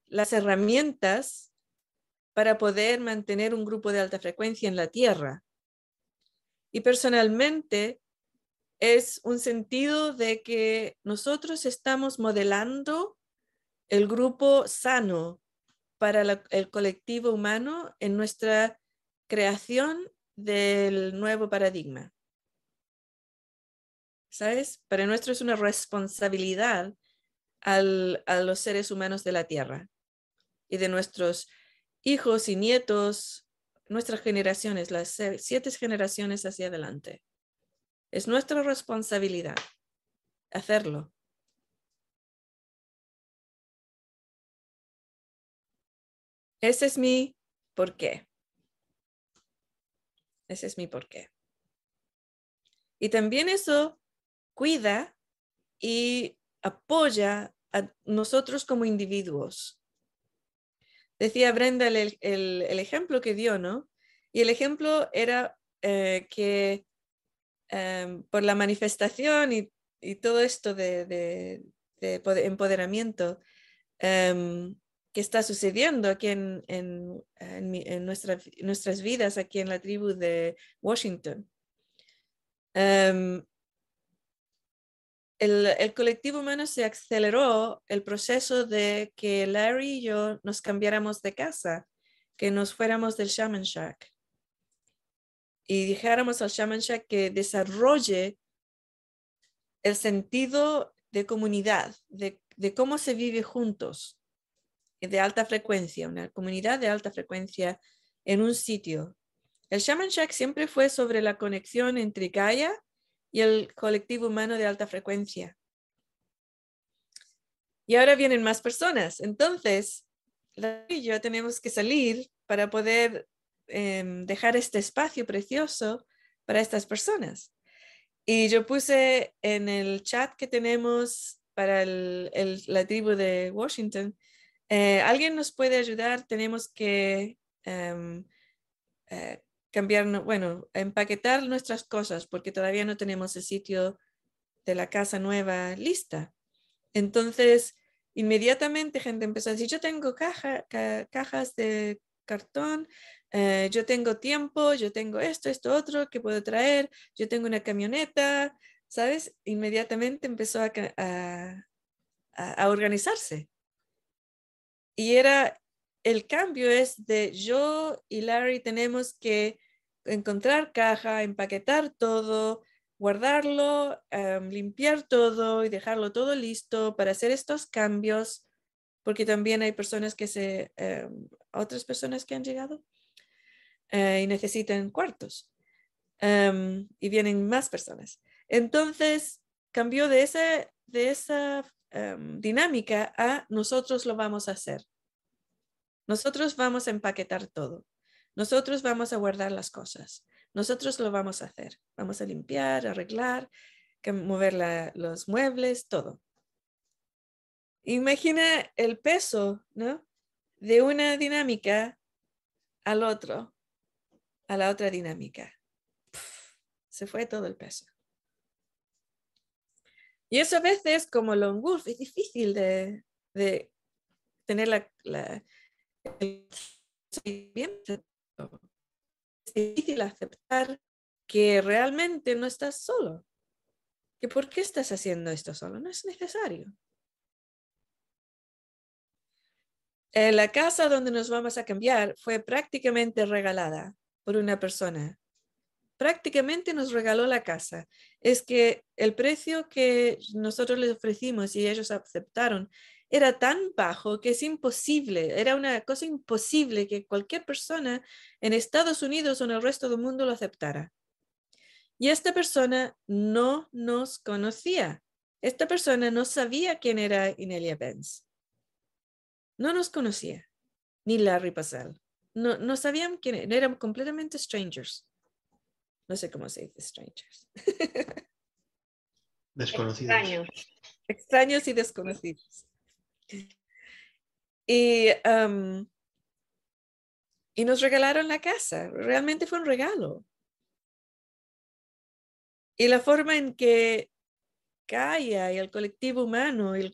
las herramientas para poder mantener un grupo de alta frecuencia en la Tierra. Y personalmente es un sentido de que nosotros estamos modelando el grupo sano para el colectivo humano en nuestra creación del nuevo paradigma. ¿Sabes? Para nuestro es una responsabilidad a los seres humanos de la Tierra y de nuestros hijos y nietos nuestras generaciones, las siete generaciones hacia adelante. Es nuestra responsabilidad hacerlo. Ese es mi por qué. Ese es mi por qué. Y también eso cuida y apoya a nosotros como individuos. Decía Brenda el, ejemplo que dio, ¿no? Y el ejemplo era eh, que em, por la manifestación y, todo esto de, empoderamiento em, que está sucediendo aquí en, nuestras vidas, aquí en la tribu de Washington. Em, el, colectivo humano se aceleró el proceso de que Larry y yo nos cambiáramos de casa, que nos fuéramos del Shaman Shack y dijéramos al Shaman Shack que desarrolle el sentido de comunidad, de, de cómo se vive juntos, de alta frecuencia, una comunidad de alta frecuencia en un sitio. El Shaman Shack siempre fue sobre la conexión entre Gaia y el colectivo humano de alta frecuencia. Y ahora vienen más personas. Entonces, y yo tenemos que salir para poder em, dejar este espacio precioso para estas personas. Y yo puse en el chat que tenemos para la tribu de Washington, eh, ¿alguien nos puede ayudar? Tenemos que em, eh, cambiar, bueno, empaquetar nuestras cosas porque todavía no tenemos el sitio de la casa nueva lista. Entonces, inmediatamente gente empezó a decir, yo tengo cajas de cartón, eh, yo tengo tiempo, yo tengo esto, esto, otro que puedo traer, yo tengo una camioneta, ¿sabes? Inmediatamente empezó a, organizarse. Y era, el cambio es de yo y Larry tenemos que encontrar caja, empaquetar todo, guardarlo, em, limpiar todo y dejarlo todo listo para hacer estos cambios, porque también hay personas que se, em, otras personas que han llegado eh, y necesitan cuartos em, y vienen más personas. Entonces, cambió de, ese, de esa dinámica a nosotros lo vamos a hacer. Nosotros vamos a empaquetar todo. Nosotros vamos a guardar las cosas. Nosotros lo vamos a hacer. Vamos a limpiar, arreglar, mover los muebles, todo. Imagina el peso, ¿no? De una dinámica al otro, a la otra dinámica. se fue todo el peso. Y eso a veces, como Lone Wolf, es difícil de, tener la, la es difícil aceptar que realmente no estás solo. Que por qué estás haciendo esto solo, no es necesario. Eh, la casa donde nos vamos a cambiar fue prácticamente regalada por una persona. Prácticamente nos regaló la casa. Es que el precio que nosotros les ofrecimos y ellos aceptaron era tan bajo que es imposible, era una cosa imposible que cualquier persona en Estados Unidos o en el resto del mundo lo aceptara. Y esta persona no nos conocía. Esta persona no sabía quién era Inelia Benz. No nos conocía, ni Larry Pascal. No, no sabían quién eran completamente strangers. No sé cómo se dice strangers. [LAUGHS] Desconocidos. Extraños. Extraños y desconocidos. Y, y nos regalaron la casa. Realmente fue un regalo. Y la forma en que Gaia y el colectivo humano y,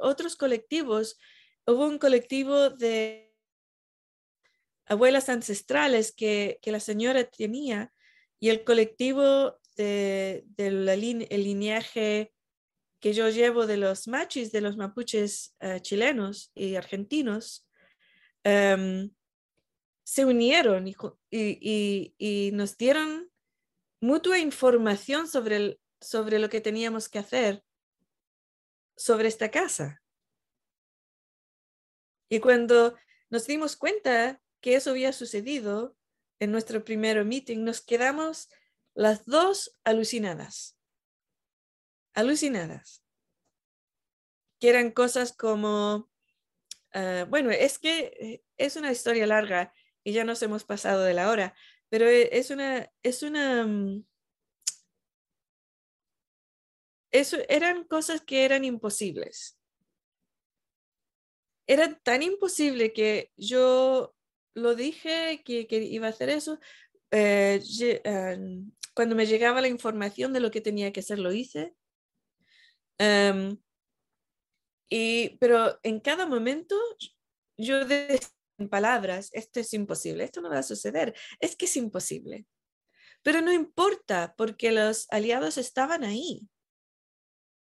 otros colectivos, hubo un colectivo de abuelas ancestrales que, que la señora tenía y el colectivo de, el lineaje que yo llevo de los machis, de los mapuches eh, chilenos y argentinos, em, se unieron y, nos dieron mutua información sobre, sobre lo que teníamos que hacer sobre esta casa. Y cuando nos dimos cuenta que eso había sucedido en nuestro primer meeting, nos quedamos las dos alucinadas alucinadas, que eran cosas como, ah, bueno, es que eh, es una historia larga y ya nos hemos pasado de la hora, pero e, es una, es una, mm, eso, eran cosas que eran imposibles. Era tan imposible que yo lo dije que, iba a hacer eso. Eh, ah, cuando me llegaba la información de lo que tenía que hacer, lo hice. Em, y, pero en cada momento yo decía en palabras, esto es imposible, esto no va a suceder, es que es imposible. Pero no importa porque los aliados estaban ahí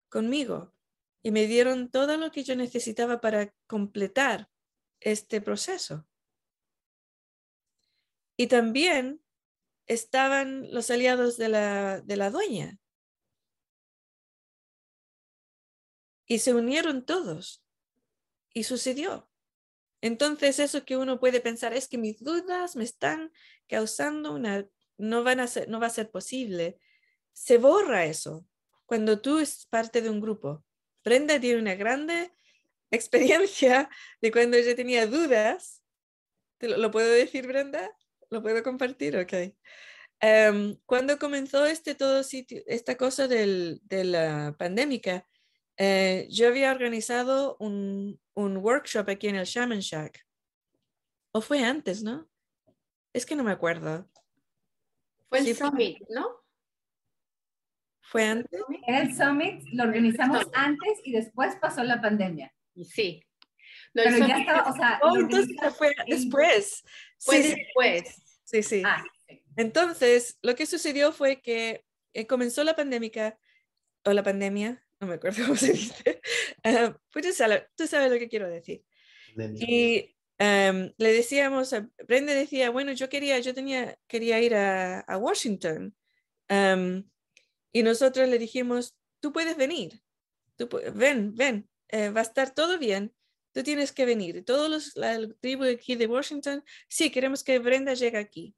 conmigo y me dieron todo lo que yo necesitaba para completar este proceso. Y también estaban los aliados de la, de la dueña, y se unieron todos y sucedió. Entonces eso que uno puede pensar es que mis dudas me están causando una, no, van a ser, no va a ser posible. Se borra eso cuando tú es parte de un grupo. Brenda tiene una grande [LAUGHS] experiencia de cuando yo tenía dudas. ¿Te lo, lo puedo decir, Brenda? ¿Lo puedo compartir? Ok. Em, cuando comenzó este todo sitio, esta cosa del, de la pandemia, eh, yo había organizado un, un, workshop aquí en el Shaman Shack. O fue antes, ¿no? Es que no me acuerdo. Fue el Summit, ¿no? ¿Fue antes? El Summit lo organizamos antes y después pasó la pandemia. Sí. No, Pero ya estaba, o sea, oh, entonces fue después. Fue sí, después. Sí, sí. Ah, entonces, lo que sucedió fue que eh, comenzó la pandemia, o la pandemia, no me acuerdo [LAUGHS] cómo se dice, uh, [LAUGHS] pues tú sabes, tú sabes, lo que quiero decir. Y um, le decíamos, a, Brenda decía, bueno, yo quería, yo tenía, quería ir a, a Washington. Um, y nosotros le dijimos, tú puedes venir, tú, ven, ven, eh, va a estar todo bien, tú tienes que venir. Todos los, la tribu aquí de Washington, sí, queremos que Brenda llegue aquí.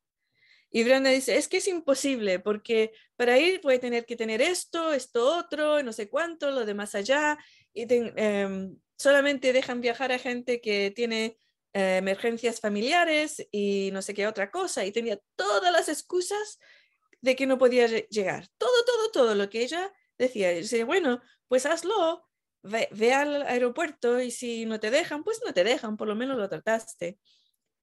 Y Brenda dice, es que es imposible porque para ir voy a tener que tener esto, esto otro, no sé cuánto, lo de más allá. Y eh, solamente dejan viajar a gente que tiene eh, emergencias familiares y no sé qué otra cosa. Y tenía todas las excusas de que no podía llegar. Todo, todo, todo lo que ella decía. Y decía, bueno, pues hazlo, ve, al aeropuerto y si no te dejan, pues no te dejan, por lo menos lo trataste.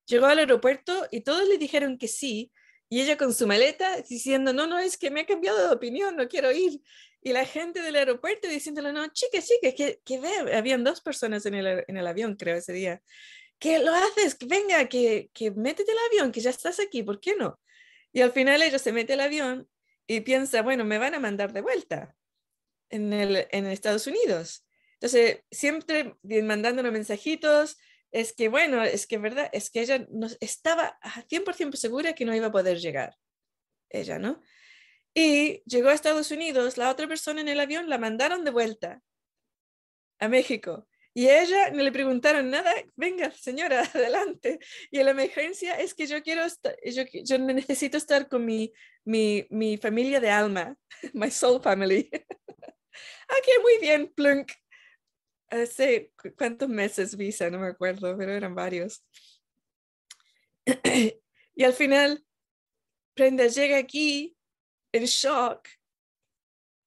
Llegó al aeropuerto y todos le dijeron que sí, y ella con su maleta diciendo, no, no, es que me ha cambiado de opinión, no quiero ir. Y la gente del aeropuerto diciéndole, no, chica, chica, que, que ve, habían dos personas en el, avión, creo, ese día. ¿Qué lo haces? Venga, que, que métete el avión, que ya estás aquí, ¿por qué no? Y al final ella se mete el avión y piensa, bueno, me van a mandar de vuelta en, el, en Estados Unidos. Entonces, siempre mandándonos mensajitos, es que, bueno, es que verdad, es que ella no, estaba 100% segura que no iba a poder llegar, ella, ¿no? Y llegó a Estados Unidos, la otra persona en el avión la mandaron de vuelta a México. Y a ella no le preguntaron nada, venga, señora, [LAUGHS] adelante. Y la emergencia es que yo quiero yo, yo necesito estar con mi, mi, mi familia de alma, [LAUGHS] my soul family. [LAUGHS] Aquí, muy bien, plunk hace cuántos meses visa, no me acuerdo, pero eran varios. [COUGHS] y al final, Prenda llega aquí en shock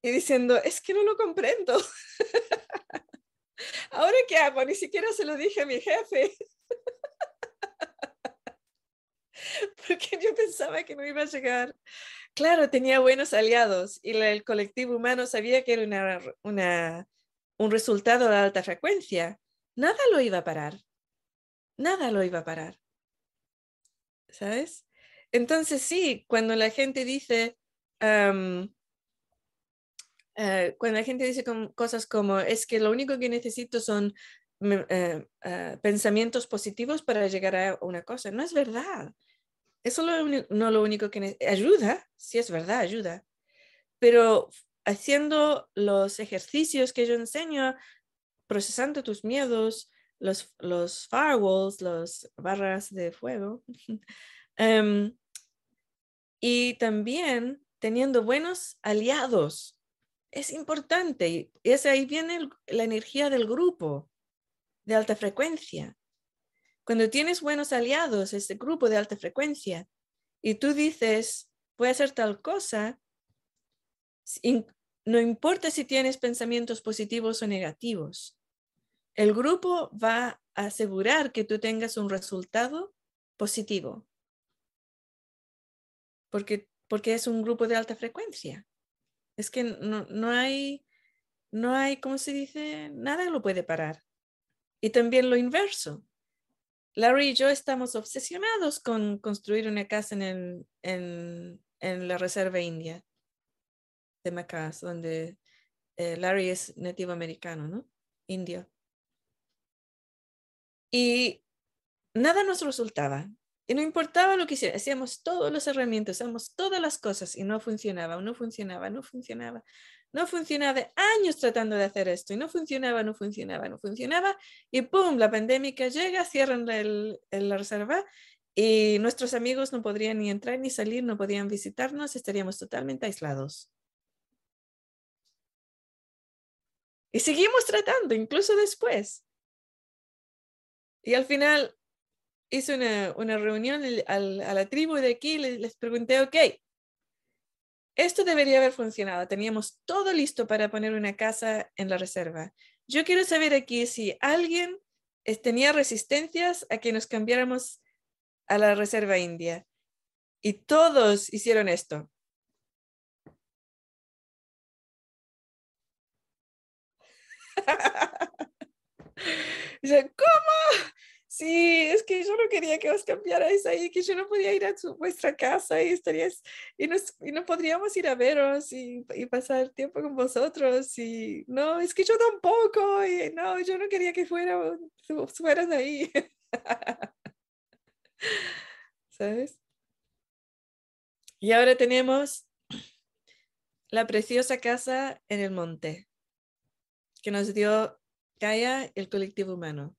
y diciendo, es que no lo comprendo. [LAUGHS] Ahora qué hago, ni siquiera se lo dije a mi jefe. [LAUGHS] Porque yo pensaba que no iba a llegar. Claro, tenía buenos aliados y el colectivo humano sabía que era una, una un resultado de alta frecuencia, nada lo iba a parar. Nada lo iba a parar. ¿Sabes? Entonces sí, cuando la gente dice, eh, cuando la gente dice cosas como, es que lo único que necesito son eh, eh, pensamientos positivos para llegar a una cosa, no es verdad. Eso no lo único que ayuda, sí es verdad, ayuda, pero haciendo los ejercicios que yo enseño, procesando tus miedos, los, los firewalls, las barras de fuego, [LAUGHS] em, y también teniendo buenos aliados. Es importante, y es ahí viene la energía del grupo de alta frecuencia. Cuando tienes buenos aliados, este grupo de alta frecuencia, y tú dices, voy a hacer tal cosa, no importa si tienes pensamientos positivos o negativos, el grupo va a asegurar que tú tengas un resultado positivo. Porque, porque es un grupo de alta frecuencia. Es que no, no hay, no hay, ¿cómo se dice? Nada lo puede parar. Y también lo inverso. Larry y yo estamos obsesionados con construir una casa en, en, en la Reserva India de Macas, donde eh, Larry es nativo americano, ¿no? Indio. Y nada nos resultaba. Y no importaba lo que hiciera, hacíamos todas las herramientas, hacíamos todas las cosas y no funcionaba, no funcionaba, no funcionaba. No funcionaba años tratando de hacer esto y no funcionaba, no funcionaba, no funcionaba. Y ¡pum! La pandemia llega, cierran la reserva y nuestros amigos no podrían ni entrar ni salir, no podían visitarnos, estaríamos totalmente aislados. Y seguimos tratando, incluso después. Y al final hice una, una reunión a la tribu de aquí, les, les pregunté, ok, esto debería haber funcionado. Teníamos todo listo para poner una casa en la reserva. Yo quiero saber aquí si alguien tenía resistencias a que nos cambiáramos a la reserva india. Y todos hicieron esto. [LAUGHS] ¿cómo? Sí, es que yo no quería que os cambiarais ahí, que yo no podía ir a vuestra casa y estarías, y, nos, y no podríamos ir a veros y, y, pasar tiempo con vosotros. Y no, es que yo tampoco, y no, yo no quería que fuera, fueras ahí. [LAUGHS] ¿Sabes? Y ahora tenemos la preciosa casa en el monte que nos dio Gaia, el colectivo humano.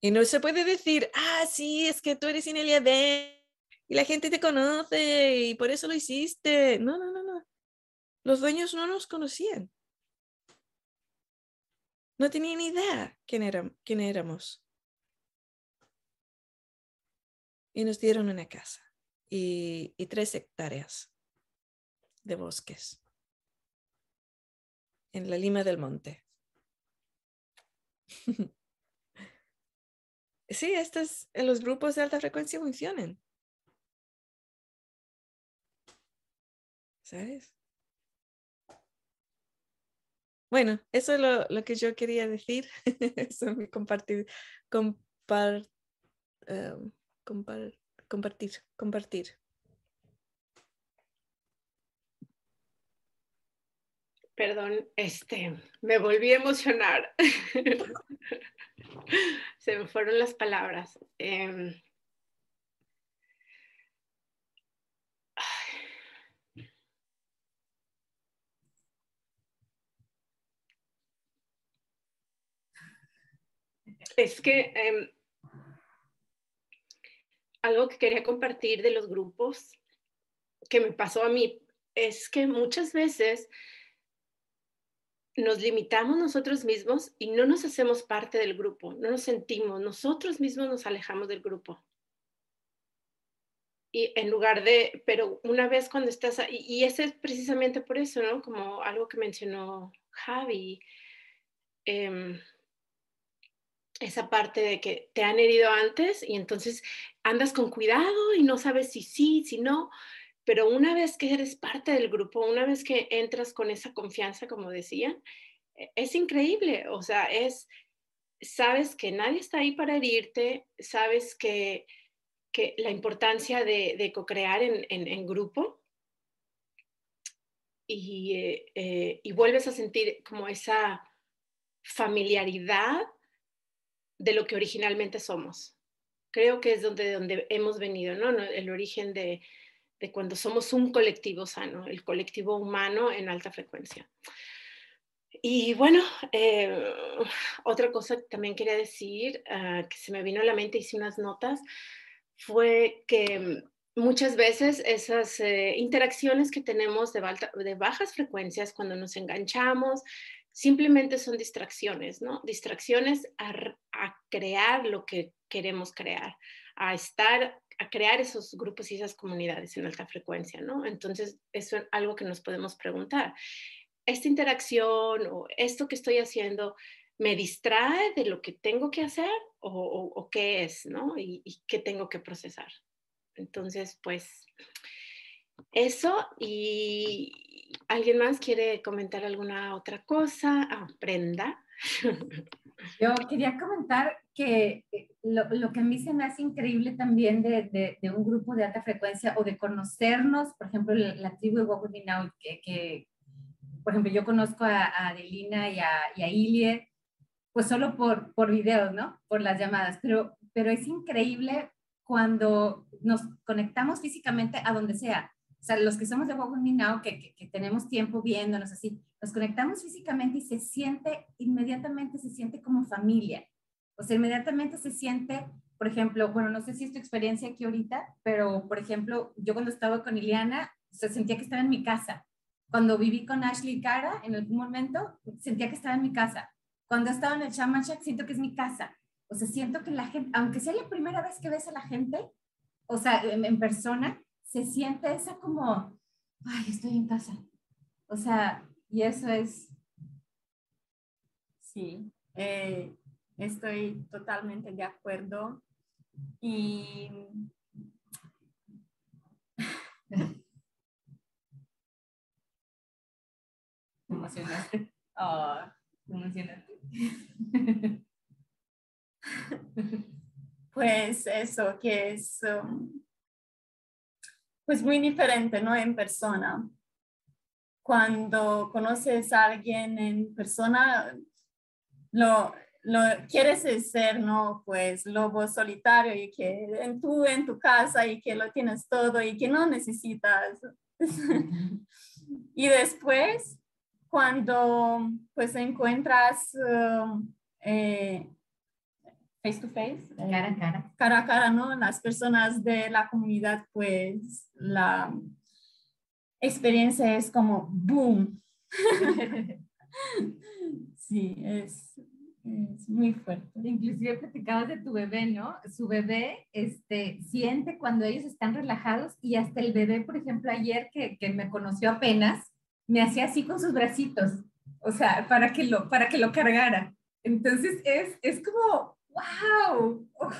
Y no se puede decir, ah, sí, es que tú eres Inelia B y la gente te conoce y por eso lo hiciste. No, no, no, no. Los dueños no nos conocían. No tenían idea quién, quién éramos. Y nos dieron una casa y, y tres hectáreas de bosques en la lima del monte. [LAUGHS] sí, estos, los grupos de alta frecuencia funcionan. ¿Sabes? Bueno, eso es lo, que yo quería decir. [LAUGHS] eso es compartir, compar, compartir, compartir. Perdón, este, me volví a emocionar. [LAUGHS] Se me fueron las palabras. Em, es que em, algo que quería compartir de los grupos que me pasó a mí es que muchas veces nos limitamos nosotros mismos y no nos hacemos parte del grupo, no nos sentimos, nosotros mismos nos alejamos del grupo. Y en lugar de, pero una vez cuando estás, y, y ese es precisamente por eso, ¿no? Como algo que mencionó Javi, em, esa parte de que te han herido antes y entonces andas con cuidado y no sabes si sí, si no, pero una vez que eres parte del grupo, una vez que entras con esa confianza, como decían, e, es increíble. O sea, es, sabes que nadie está ahí para herirte, sabes que, que la importancia de, de co-crear en, en, grupo y, eh, eh, y vuelves a sentir como esa familiaridad de lo que originalmente somos. Creo que es donde, donde hemos venido, ¿no? El origen de, de cuando somos un colectivo sano, el colectivo humano en alta frecuencia. Y bueno, eh, otra cosa que también quería decir, ah, que se me vino a la mente, hice unas notas, fue que muchas veces esas eh, interacciones que tenemos de, bajas frecuencias cuando nos enganchamos, simplemente son distracciones, ¿no? Distracciones a crear lo que queremos crear, a estar crear esos grupos y esas comunidades en alta frecuencia, ¿no? Entonces, eso es algo que nos podemos preguntar. ¿Esta interacción o esto que estoy haciendo me distrae de lo que tengo que hacer o, qué es, ¿no? Y, qué tengo que procesar. Entonces, pues, eso y alguien más quiere comentar alguna otra cosa. Ah. [LAUGHS] Yo quería comentar que eh, lo, lo, que a mí se me hace increíble también de, de, un grupo de alta frecuencia o de conocernos, por ejemplo, la, tribu de Now, que, que, por ejemplo, yo conozco a, Adelina y a, y a Ilie, pues solo por, por videos, ¿no? Por las llamadas, pero, pero es increíble cuando nos conectamos físicamente a donde sea. O sea, los que somos de Now, que, que, que tenemos tiempo viéndonos así, nos conectamos físicamente y se siente, inmediatamente se siente como familia. O sea, inmediatamente se siente, por ejemplo, bueno, no sé si es tu experiencia aquí ahorita, pero por ejemplo, yo cuando estaba con Iliana, se sentía que estaba en mi casa. Cuando viví con Ashley Cara, en algún momento, sentía que estaba en mi casa. cuando he estado en el Shaman Shack, siento que es mi casa. O sea, siento que la gente, aunque sea la primera vez que ves a la gente, o sea, en, persona, se siente esa como, ay, estoy en casa. O sea, y eso es, sí, eh, estoy totalmente de acuerdo. Y [LAUGHS] emocionaste. Oh, emocionaste. [LAUGHS] Pues eso, que es um, pues muy diferente, ¿no? En persona. Cuando conoces a alguien en persona, lo, lo quieres ser, ¿no? Pues lobo solitario y que en tú en tu casa y que lo tienes todo y que no necesitas. [LAUGHS] y después, cuando pues encuentras um, eh, face to face, eh, cara a cara. Cara a cara, ¿no? Las personas de la comunidad, pues la experiencia es como boom. [LAUGHS] sí, es, es muy fuerte. Inclusive platicabas de tu bebé, ¿no? Su bebé este, siente cuando ellos están relajados y hasta el bebé, por ejemplo, ayer que, que me conoció apenas, me hacía así con sus bracitos, o sea, para que lo, para que lo cargara. Entonces es, es como wow. [LAUGHS]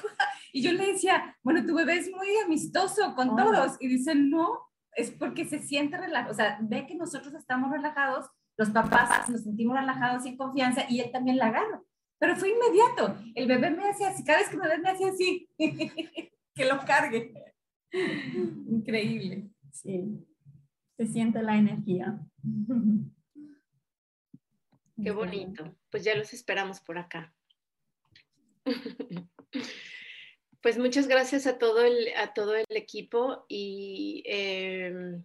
Y yo le decía, bueno, tu bebé es muy amistoso con todos. Y dice, no, es porque se siente relajado. O sea, ve que nosotros estamos relajados, los papás nos sentimos relajados y en confianza y él también la agarra. Pero fue inmediato. El bebé me hacía así, cada vez que mi bebé me hacía así, [LAUGHS] que lo cargue. Increíble. Sí, se siente la energía. Qué bonito. Pues ya los esperamos por acá. [LAUGHS] Pues muchas gracias a todo el, a todo el equipo y em,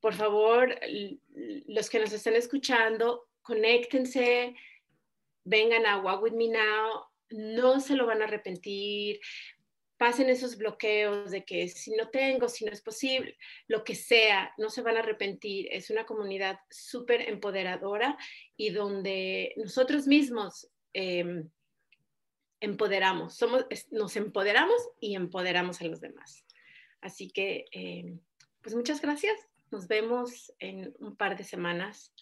por favor, los que nos están escuchando, conéctense, vengan a Walk With Me Now, no se lo van a arrepentir, pasen esos bloqueos de que si no tengo, si no es posible, lo que sea, no se van a arrepentir. Es una comunidad súper empoderadora y donde nosotros mismos... Eh, empoderamos, somos, nos empoderamos y empoderamos a los demás. Así que, eh, pues muchas gracias. Nos vemos en un par de semanas.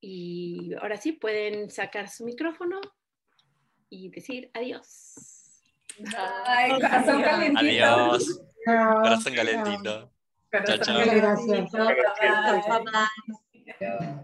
Y ahora sí, pueden sacar su micrófono y decir adiós. Ay, corazón calentito. Adiós. Corazón calentito. Chao, chao. Gracias. Bye.